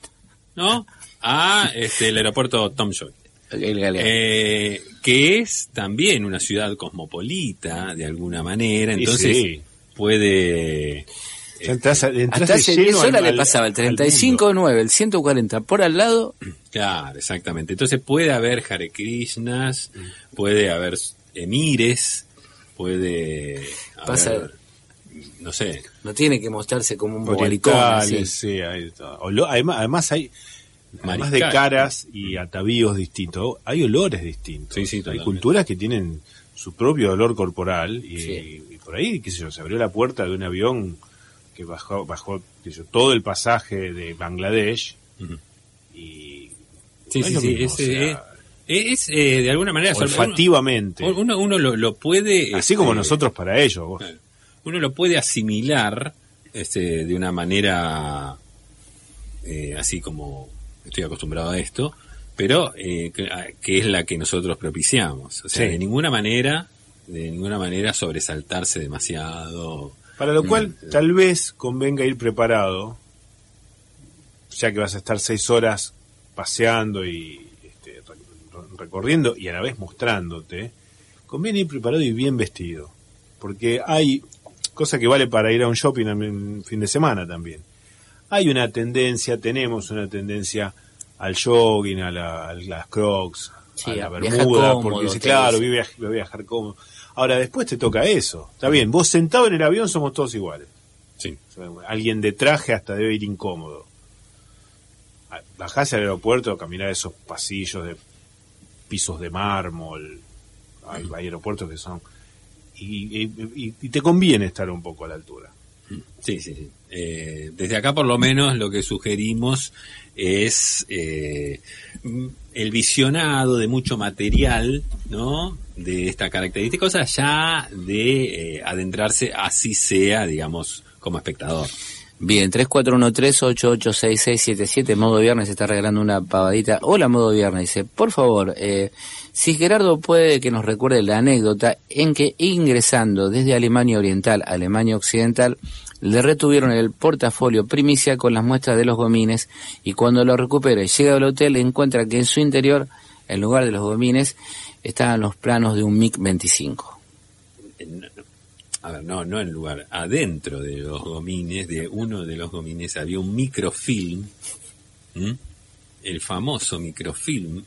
¿no? A este, el aeropuerto Tom Joy. Eh, que es también una ciudad cosmopolita de alguna manera, entonces sí. puede Ya entras, a- entras Hasta hace lleno 10 al- horas le pasaba el al 35 mundo. 9, el 140 por al lado. Claro, exactamente. Entonces puede haber Hare Krishnas, puede haber emires, puede Pasa- haber, no sé, No tiene que mostrarse como un bobalicón. Así. sí. Olo- además, además hay además de caras y atavíos distintos, hay olores distintos. Sí, sí, hay totalmente. culturas que tienen su propio olor corporal y, Sí. y por ahí, qué sé yo, se abrió la puerta de un avión que bajó, bajó todo el pasaje de Bangladesh y Sí, no sí, sí, mismo, es, o sea, eh, es, eh, de alguna manera olfativamente, uno, uno, uno lo, lo puede así como este, nosotros para ellos. vos. Uno lo puede asimilar este, de una manera eh, así como estoy acostumbrado a esto, pero eh, que, a- que es la que nosotros propiciamos. O sea, Sí. de ninguna manera, de ninguna manera sobresaltarse demasiado. Para lo cual, tal vez convenga ir preparado, ya que vas a estar seis horas paseando y este, re- recorriendo y a la vez mostrándote, conviene ir preparado y bien vestido. Porque hay, cosa que vale para ir a un shopping en fin de semana también. Hay una tendencia, tenemos una tendencia al jogging, a, la- a las crocs, Sí, a la bermuda, cómodo, porque dice, claro, voy a, voy a viajar cómodo. Ahora, después te toca eso. Está bien, vos sentado en el avión somos todos iguales. Sí. Alguien de traje hasta debe ir incómodo. Ah, Bajás al aeropuerto, caminar esos pasillos de pisos de mármol. Hay, hay aeropuertos que son. Y, y- y- y te conviene estar un poco a la altura. Sí, sí, sí. Eh, desde acá por lo menos lo que sugerimos es eh, el visionado de mucho material, ¿no? De esta característica, o sea, ya de eh, adentrarse así sea, digamos, como espectador. Bien, 3413-886677, modo viernes está regalando una pavadita. Hola, modo viernes, dice, por favor, eh, si Gerardo puede que nos recuerde la anécdota en que ingresando desde Alemania Oriental a Alemania Occidental, le retuvieron el portafolio primicia con las muestras de los gomines y cuando lo recupera y llega al hotel encuentra que en su interior, en lugar de los gomines, estaban los planos de un MiG-25. No, no. A ver, no, no en lugar. Adentro de los gomines, de uno de los gomines, había un microfilm, ¿m? el famoso microfilm,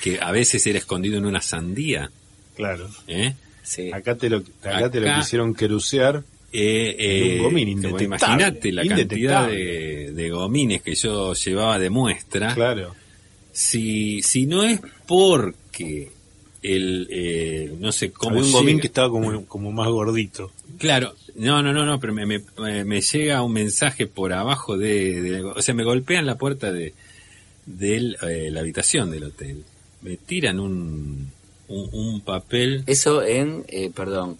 que a veces era escondido en una sandía. Claro. ¿eh? Sí. Acá te lo, acá te lo quisieron querucear. Eh, eh, Un gomín Imagínate la cantidad de gomines que yo llevaba de muestra. Claro. Si, si no es porque el, eh, no sé cómo Había un gomín que estaba como, como más gordito. Claro, no, no, no, no, pero me, me, me- llega un mensaje por abajo de, de- o sea, me golpean la puerta de, de la habitación del hotel. Me tiran un, un, un papel Eso en, eh, perdón,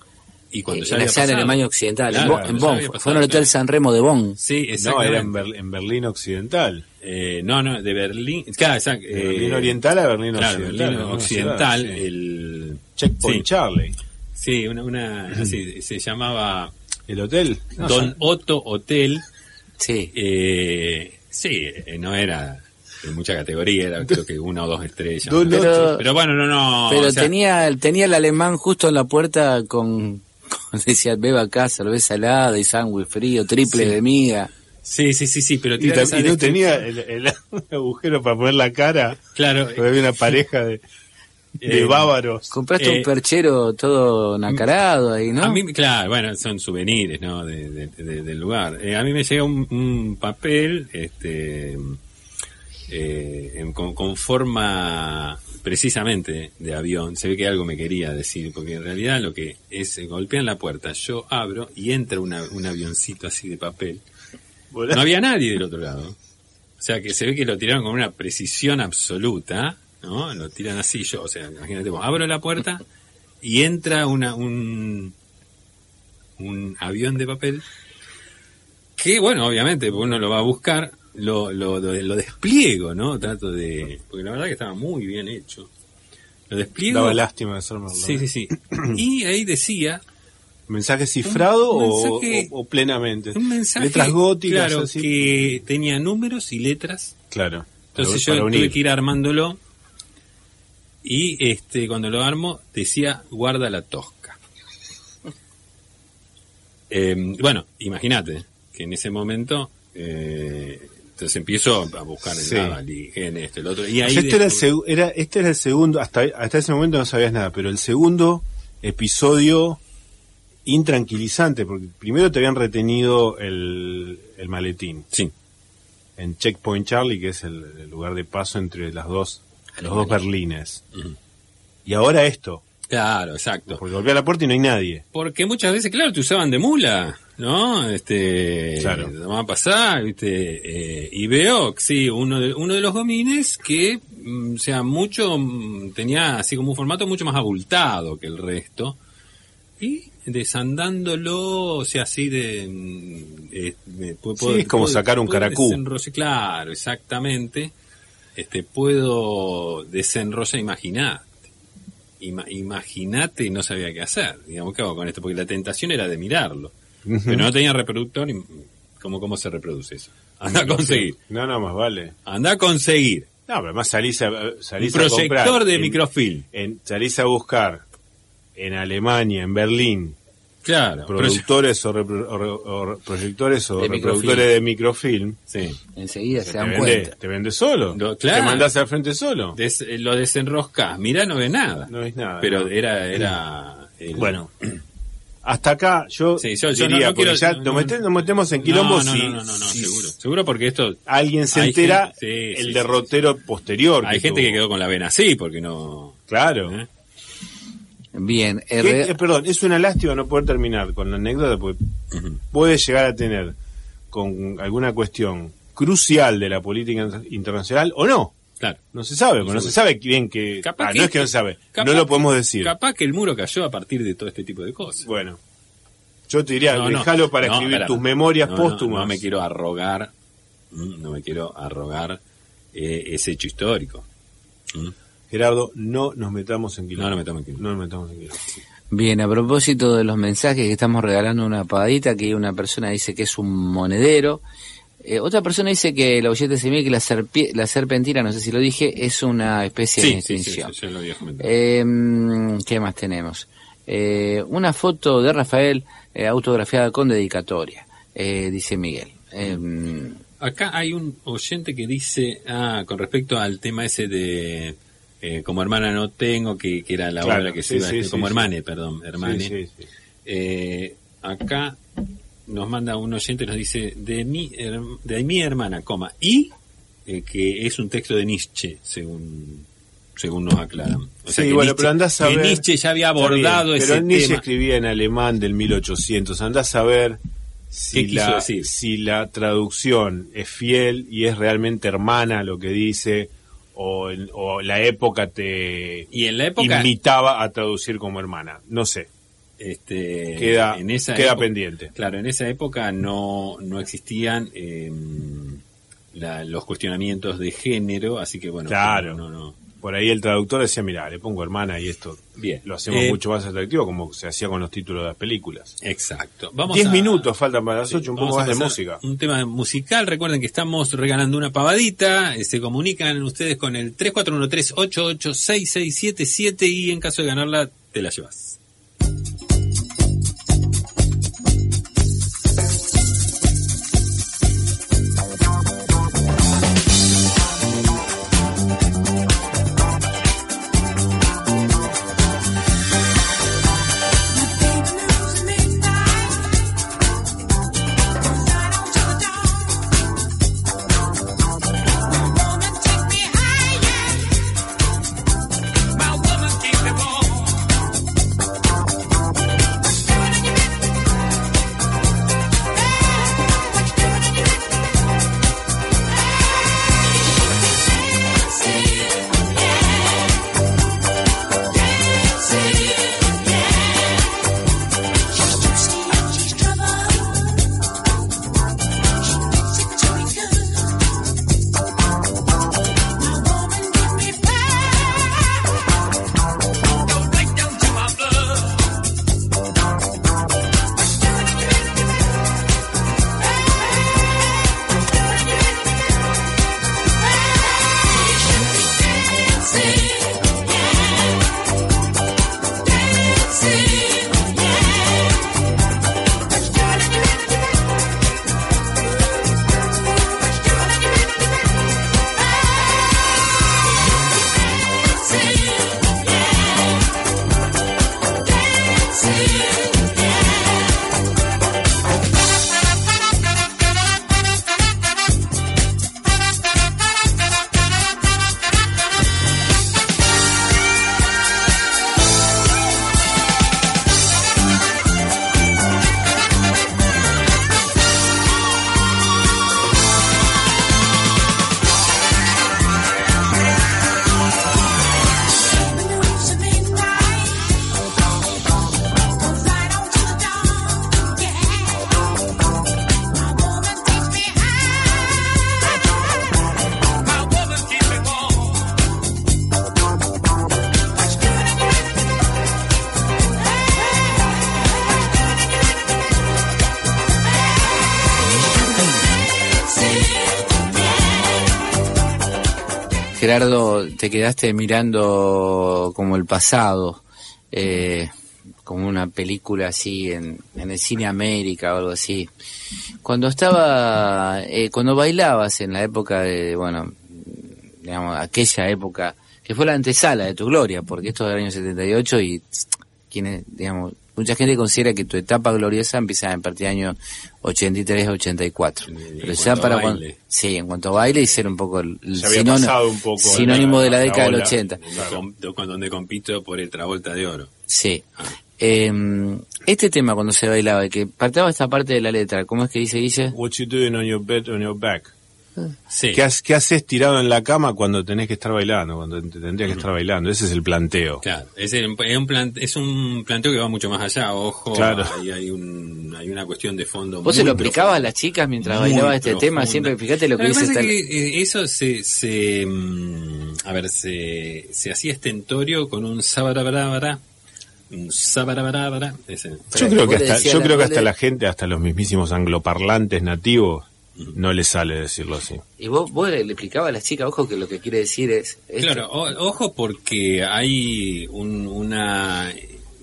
y cuando eh, ya en había pasado. Alemania Occidental, en Claro, Bonn, en fue en el Hotel claro. San Remo de Bonn. Sí, No, era en, Ber- en Berlín Occidental. Eh, no, no, de Berlín. Claro, exacto. De eh, Berlín Oriental a Berlín claro, Occidental. Berlín ¿no? Occidental, el... Checkpoint sí. Charlie. Sí, una, una así, se llamaba ¿El hotel? No, Don Otto Hotel. Sí. Eh, sí, eh, no era de mucha categoría, era creo que una o dos estrellas. Pero- Pero bueno, no, no. Pero o sea, tenía, tenía el alemán justo en la puerta con, con decía, beba acá, cerveza helada y sándwich frío, triple Sí. de miga. Sí, sí, sí, sí, pero Y, esa no tenía el, el agujero para poner la cara. Claro, Porque había una pareja de, de Eh, bávaros. Compraste Eh, un perchero todo nacarado ahí, ¿no? A mí, claro, bueno, son souvenirs, ¿no? De, de- de- del lugar. Eh, a mí me llega un, un papel, este, eh, en- con, con forma precisamente de avión. Se ve que algo me quería decir, porque en realidad lo que es, golpean la puerta, yo abro y entra una- un avioncito así de papel. Volá. No había nadie del otro lado. O sea que se ve que lo tiraron con una precisión absoluta, ¿no? Lo tiran así yo, o sea, imagínate vos, abro la puerta y entra una, un, un avión de papel que, bueno, obviamente, uno lo va a buscar, lo, lo, despliego, ¿no? Trato de... Porque la verdad que estaba muy bien hecho. Lo despliego... Daba lástima de ser. Sí, sí, sí. Y ahí decía ¿Mensaje cifrado Un o- mensaje- o, o plenamente? un mensaje... Letras góticas, Claro, así. que tenía números y letras Claro. Entonces yo unir. tuve que ir armándolo y este cuando lo armo decía guarda la tosca. Eh, bueno, imagínate que en ese momento eh, entonces empiezo a buscar en Sí. En esto, el otro y O ahí sea, este, era descubrí- este era el segundo, hasta, hasta ese momento no sabías nada, pero el segundo episodio intranquilizante, porque primero te habían retenido el, el maletín sí, en Checkpoint Charlie, que es el, el lugar de paso entre las dos, los dos Berlines. Ujú. Y ahora esto, claro, exacto. porque volví a la puerta y no hay nadie. Porque muchas veces, claro, te usaban de mula, ¿no? Este, Claro. va a pasar, ¿viste? Eh, y veo, sí, uno de, uno de los gomines que, mm, o sea, mucho, mm, tenía así como un formato mucho más abultado que el resto. Y desandándolo, o sea, así de... mm, eh, me- puedo- Sí, es como sacar un caracú. claro, exactamente. Este, puedo desenrollar, imaginate. Ima- Imagínate, no sabía qué hacer. Digamos, ¿qué hago con esto? Porque la tentación era de mirarlo. Pero no tenía reproductor. y- ¿Cómo, ¿Cómo se reproduce eso? Anda a conseguir. No, no, más vale. Anda a conseguir. No, pero además salís a, Un salís a proyector de en- microfilm. en- salís a buscar en Alemania, en Berlín, Claro. productores o, repro- o re- o proyectores o De reproductores microfilm. de microfilm, Sí. Enseguida se te dan vende, cuenta. te vende solo. Lo- claro. Te mandás al frente solo. Des- lo desenroscás. Mirá, no ves nada. No ves nada. Pero no. era... era el- Bueno, hasta acá yo, Sí, yo, yo diría, no, no porque quiero... ya no, nos, no, mete- nos metemos en quilombo no, no, si, no, no, no, no, si seguro. Seguro porque esto... alguien se entera gente- sí, el sí, derrotero posterior. Hay gente tuvo. que quedó con la vena así porque no... Claro. ¿eh? Bien, R- eh, perdón, es una lástima no poder terminar con la anécdota porque puede llegar a tener con alguna cuestión crucial de la política inter- internacional o no. Claro. No se sabe, porque no se sabe bien que... Capaz Ah, que- no es que no se sabe, capaz no lo podemos decir. Capaz que el muro cayó a partir de todo este tipo de cosas. Bueno, Yo te diría, No, no, déjalo para no, escribir tus memorias No, no, póstumas. No, me quiero arrogar, mm, no me quiero arrogar eh, ese hecho histórico. Mm. Gerardo, no nos metamos en quilombo. No nos metamos en quilombo. No nos metamos en quilombo. Bien, a propósito de los mensajes que estamos regalando una pagadita, que una persona dice que es un monedero, eh, otra persona dice que la oyente se ve que la, serpie- la serpentina, no sé si lo dije, es una especie de Sí, sí, sí, extinción. sí, yo lo había comentado. Eh, ¿Qué más tenemos? Eh, una foto de Rafael eh, autografiada con dedicatoria, eh, dice Miguel. Eh, Acá hay un oyente que dice, ah, con respecto al tema ese de eh, como hermana no tengo, que, que era la Claro, obra que se sí, iba, sí, este, sí, como sí. hermane, perdón, hermane. Sí, sí, sí. Eh, acá nos manda un oyente, nos dice, de mi, de mi hermana, coma, y eh, que es un texto de Nietzsche, según según nos aclaran. O Sí, que bueno, Nietzsche- pero andás a que ver- Nietzsche ya había Está bien, abordado pero ese Nietzsche tema. escribía en alemán del 1800. Andás a ver si ¿Qué quiso la, decir? si la traducción es fiel y es realmente hermana a lo que dice o, en- o la época te Y en la época, invitaba a traducir como hermana. No sé, este, queda, en esa queda época- pendiente. Claro, en esa época no, no existían eh, la- los cuestionamientos de género, así que bueno, Claro. no, no. Por ahí el traductor decía, mira, le pongo hermana y esto Bien. lo hacemos Eh, mucho más atractivo como se hacía con los títulos de las películas. Exacto. Vamos Diez a- minutos faltan para las Sí, ocho, un poco más de música. Un tema musical. Recuerden que estamos regalando una pavadita. eh, Se comunican ustedes con el 3413886677 y en caso de ganarla, te la llevas. Gerardo, te quedaste mirando como el pasado, eh, como una película así en, en el cine América o algo así. Cuando estaba, eh, cuando bailabas en la época de, bueno, digamos, aquella época, que fue la antesala de tu gloria, porque esto es del año 78 y quienes, digamos, mucha gente considera que tu etapa gloriosa empieza en partir del año 83 84. En Pero ya para cuando, baile. sí, en cuanto a baile y ser un poco el, sinónimo- un poco sinónimo la- de la la década del ola. 80. Donde com- con- donde compito por el Travolta de Oro. Sí. Ah. Eh, este tema cuando se bailaba, que partaba esta parte de la letra, ¿cómo es que dice Guille? What you doing on your bed, on your back. Sí. ¿Qué, has- qué haces tirado en la cama cuando tenés que estar bailando? Cuando te tendrías que estar bailando. Ese es el planteo. Claro, es, el- es un plan- es un planteo que va mucho más allá, ojo, Claro. ahí hay, un, hay una cuestión de fondo. ¿Vos se lo aplicabas a las chicas mientras Muy bailabas este profunda. tema? Siempre, fíjate lo que dice es que eh, eso se, se mm, a ver, se, se hacía estentorio con un sabarabarabara, un sabarabarabara, ese. Yo creo que hasta, yo creo que hasta la gente, hasta los mismísimos angloparlantes nativos, no les sale decirlo así. Y vos, vos le, le explicabas a las chicas, ojo, que lo que quiere decir es... esto. Claro, o- ojo porque hay un- una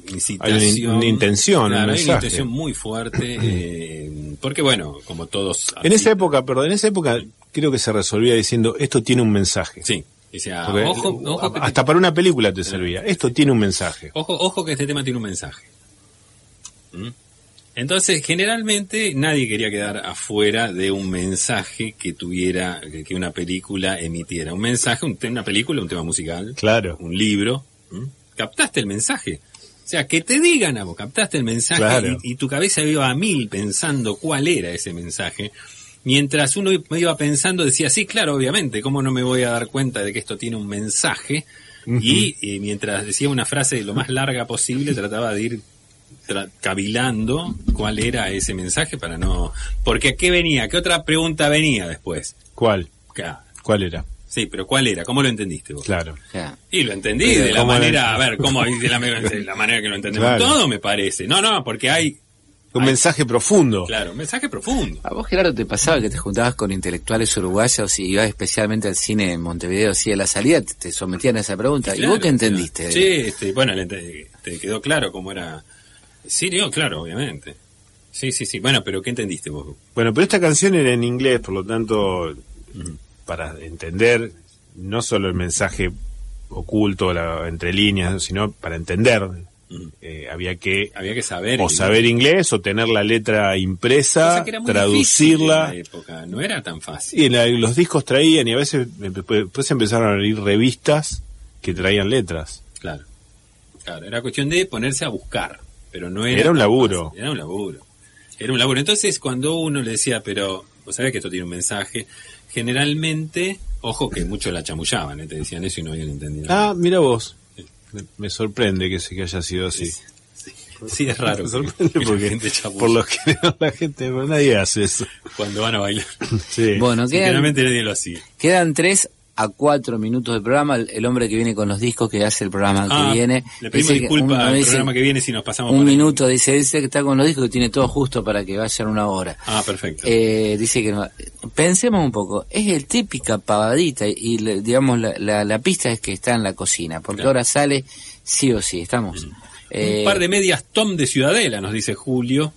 incitación. Hay una in- una intención, un Claro, hay una intención muy fuerte. eh, porque bueno, como todos. En esa época, perdón, en esa época creo que se resolvía diciendo, esto tiene un mensaje. Sí. O sea, Porque ojo, ojo, que hasta para una película te servía. Esto tiene un mensaje. ojo, ojo que este tema tiene un mensaje. ¿Mm? Entonces, generalmente nadie quería quedar afuera de un mensaje que tuviera, que, una película emitiera. Un mensaje, un una película, un tema musical, Claro. un libro. ¿Mm? ¿Captaste el mensaje? O sea, que te digan a vos, captaste el mensaje Claro. y, y tu cabeza iba a mil pensando cuál era ese mensaje. Mientras uno iba pensando, decía, sí, claro, obviamente, ¿cómo no me voy a dar cuenta de que esto tiene un mensaje? Y eh, mientras decía una frase lo más larga posible, trataba de ir cavilando cuál era ese mensaje para no... Porque ¿qué venía? ¿Qué otra pregunta venía después? ¿Cuál? Claro. ¿Cuál era? Sí, pero ¿cuál era? ¿Cómo lo entendiste vos? Claro. Y lo entendí Pero de la ¿cómo manera, era? a ver, ¿cómo? De la, de la manera que lo entendemos Claro. todo, me parece. No, no, porque hay, Un Ay. mensaje profundo. claro, un mensaje profundo. ¿A vos, Gerardo, te pasaba que te juntabas con intelectuales uruguayos y ibas especialmente al cine en Montevideo? Si a la salida te, te sometían a esa pregunta. ¿Y vos qué entendiste? Sí, este, bueno, le ente- te quedó claro cómo era. Sí, digo, claro, obviamente. Sí, sí, sí. Bueno, pero ¿qué entendiste vos? Bueno, pero esta canción era en inglés, por lo tanto, para entender no solo el mensaje oculto la- entre líneas, sino para entender, eh, había que Había que saber. o el- saber inglés o tener la letra impresa, difícil en traducirla. la época. No era tan fácil. Y la- los discos traían y a veces después empezaron a venir revistas que traían letras. Claro. Claro, era cuestión de ponerse a buscar. Pero no era. Era un laburo. fácil, Era un laburo. Era un laburo. Entonces, cuando uno le decía, pero, vos sabés que esto tiene un mensaje, generalmente, ojo que muchos la chamullaban, ¿eh? te decían eso y no habían entendido. Ah, mira vos. Me, me sorprende que, se, que haya sido así. Sí, sí, es raro. Me sorprende porque por lo que la gente, pero nadie hace eso. cuando van a bailar. Sí. Bueno, quedan, nadie lo hacía. quedan tres a cuatro minutos del programa. El, el hombre que viene con los discos que hace el programa Ah, que viene. le pedimos disculpas al dice programa que viene si nos pasamos Un por ahí. minuto, dice, dice que está con los discos que tiene todo justo para que vayan una hora. Ah, perfecto. Eh, dice que no. Pensemos un poco, es el típica pavadita y le- digamos la, la, la pista es que está en la cocina, porque Claro. ahora sale sí o sí, estamos. Eh, Un par de medias Tom de Ciudadela, nos dice Julio.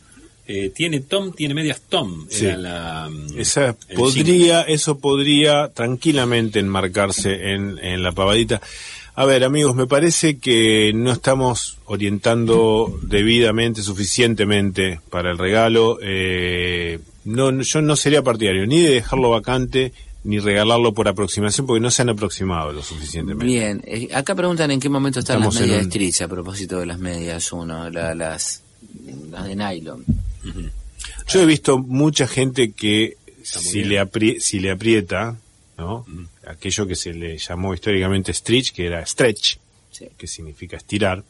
Eh, tiene Tom, tiene medias Tom. Sí. Era la, mm, Esa podría, eso podría tranquilamente enmarcarse en, en la pavadita. A ver, amigos, me parece que no estamos orientando debidamente, suficientemente para el regalo. Eh, no, yo no sería partidario ni de dejarlo vacante ni regalarlo por aproximación porque no se han aproximado lo suficientemente. Bien, eh, acá preguntan en qué momento están Estamos las medias un- a propósito de las medias uno, la- las, las de nylon. Yo he visto mucha gente que si bien. le, apri- si le aprieta, ¿no? Aquello que se le llamó históricamente stretch, que era stretch, Sí. que significa estirar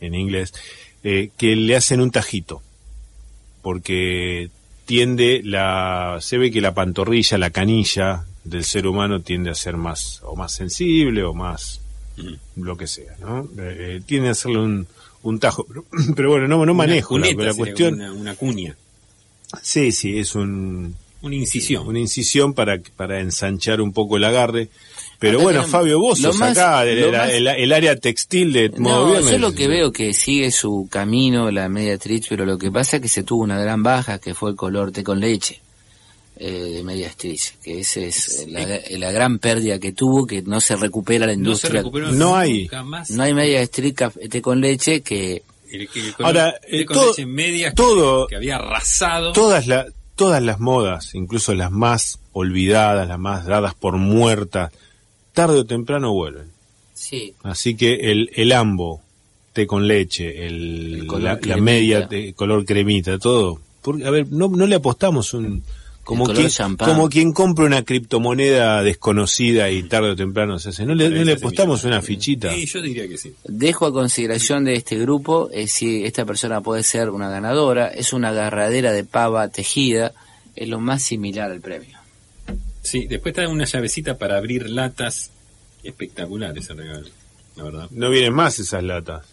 en inglés, eh, que le hacen un tajito, porque tiende la, se ve que la pantorrilla, la canilla del ser humano tiende a ser más, o más sensible, o más, lo que sea, ¿no? Eh, eh, tiende a hacerle un, un tajo, pero, pero bueno, no, no manejo Una la, cuneta la cuestión. Una, una cuña. Sí, sí, es un, Una incisión. una incisión para, para ensanchar un poco el agarre. Pero Acá bueno, tenemos- Fabio, vos sos más- acá, el, lo el- más- el- el área textil de modo No, yo lo que veo que sigue su camino la media stretch, pero lo que pasa es que se tuvo una gran baja que fue el color té con leche eh, de media stretch, que esa es la, la gran pérdida que tuvo, que no se recupera la No se industria. No hay. más. No hay media caf- té con leche que El, el color Ahora, con todo- leche que- había arrasado. Todas, la, todas las modas, incluso las más olvidadas, las más dadas por muertas, tarde o temprano vuelven. sí, Así que el, el ambo, té con leche, el, la, la media de color cremita, todo. Porque, a ver, no, no le apostamos un Como quien, como quien compra una criptomoneda desconocida y tarde o temprano se hace. ¿No le, no le apostamos una fichita? Sí, yo diría que sí. Dejo a consideración de este grupo eh, si esta persona puede ser una ganadora. Es una agarradera de pava tejida. Es lo más similar al premio. Sí, después trae una llavecita para abrir latas. Espectacular ese regalo, la verdad. No vienen más esas latas.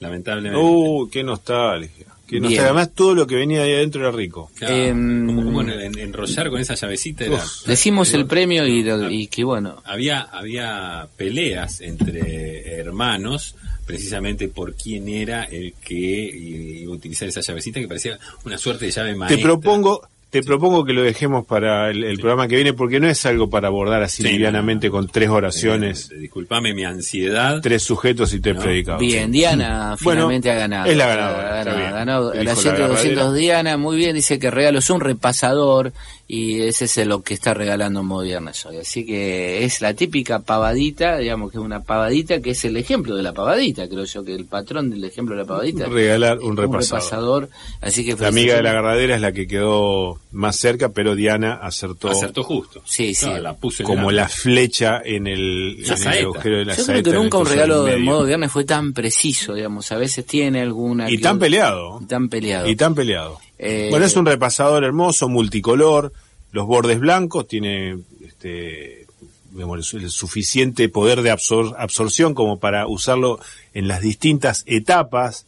Lamentablemente. Uh, qué nostalgia. Qué Bien. nostalgia. Además, todo lo que venía de ahí adentro era rico. Claro, Em, como, como en- en- enrollar con esa llavecita era... Decimos el premio y, lo- Ah. y que bueno, había había peleas entre hermanos precisamente por quién era el que iba a utilizar esa llavecita que parecía una suerte de llave maestra. Te propongo, te propongo que lo dejemos para el, el programa que viene porque no es algo para abordar así Sí, livianamente no, con tres oraciones, Eh, disculpame mi ansiedad. tres sujetos y tres No. predicados. bien, Diana Bueno, finalmente ha ganado. es la ganadora, Ha está ganado, La la 100 200 agarradera. Diana, muy bien, dice que regalo es un repasador y ese es lo que está regalando modo viernes hoy. Así que es la típica pavadita, digamos que es una pavadita que es el ejemplo de la pavadita, creo yo que el patrón del ejemplo de la pavadita. Regalar un un repasador. repasador. Así que La amiga de la agarradera es la que quedó más cerca, pero Diana acertó, Acertó justo. Sí, sí. La puso como la flecha en el, La en el agujero de la Yo creo saeta que nunca un regalo de modo viernes fue tan preciso, digamos. A veces tiene alguna. Y que- tan peleado. y tan peleado. Y tan peleado. Eh, Bueno, es un repasador hermoso, multicolor, los bordes blancos, tiene este, digamos, el suficiente poder de absor- absorción como para usarlo en las distintas etapas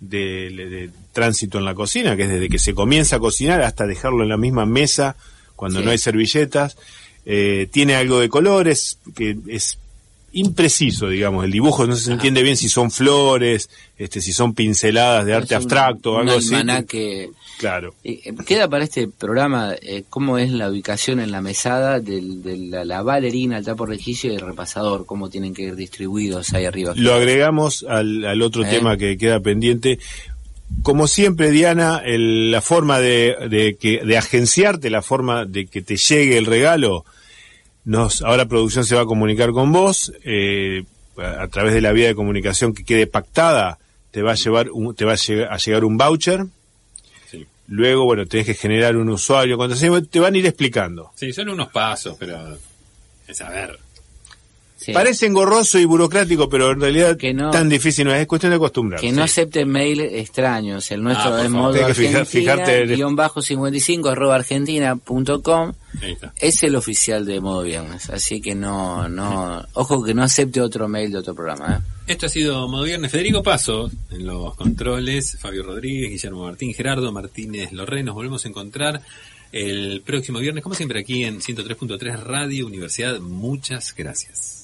de, de tránsito en la cocina, que es desde que se comienza a cocinar hasta dejarlo en la misma mesa cuando Sí. no hay servilletas. Eh, tiene algo de colores, que es impreciso, digamos, el dibujo no se entiende bien si son flores, este, si son pinceladas de arte un- abstracto o algo así. almanaque. Claro. Eh, Queda para este programa eh, cómo es la ubicación en la mesada del- de la, la bailarina, el tapo registro y el repasador, cómo tienen que ir distribuidos ahí arriba. Lo agregamos al, al otro Eh. tema que queda pendiente. Como siempre, Diana, el- la forma de, de, que, de agenciarte, la forma de que te llegue el regalo, nos, ahora producción se va a comunicar con vos, eh, a, a través de la vía de comunicación que quede pactada, te va a llevar un, te va a llegar, a llegar un voucher. Sí. Luego, bueno, tenés que generar un usuario, contraseña, te van a ir explicando. Sí, son unos pasos, pero es a ver. Sí. Parece engorroso y burocrático, pero en realidad Que no- tan difícil no es, es cuestión de acostumbrarse. Que no acepten mail extraños. El nuestro Ah, es modo que fijar- argentina, fijarte guion bajo 55 arroba argentina punto com. Ahí está. Es el oficial de modo viernes. Así que no, no, ojo que no acepte otro mail de otro programa. ¿eh? Esto ha sido Modo Viernes. Federico Paso en los controles, Fabio Rodríguez, Guillermo Martín, Gerardo Martínez Lorre. Nos volvemos a encontrar el próximo viernes, como siempre, aquí en 103.3 Radio Universidad. Muchas gracias.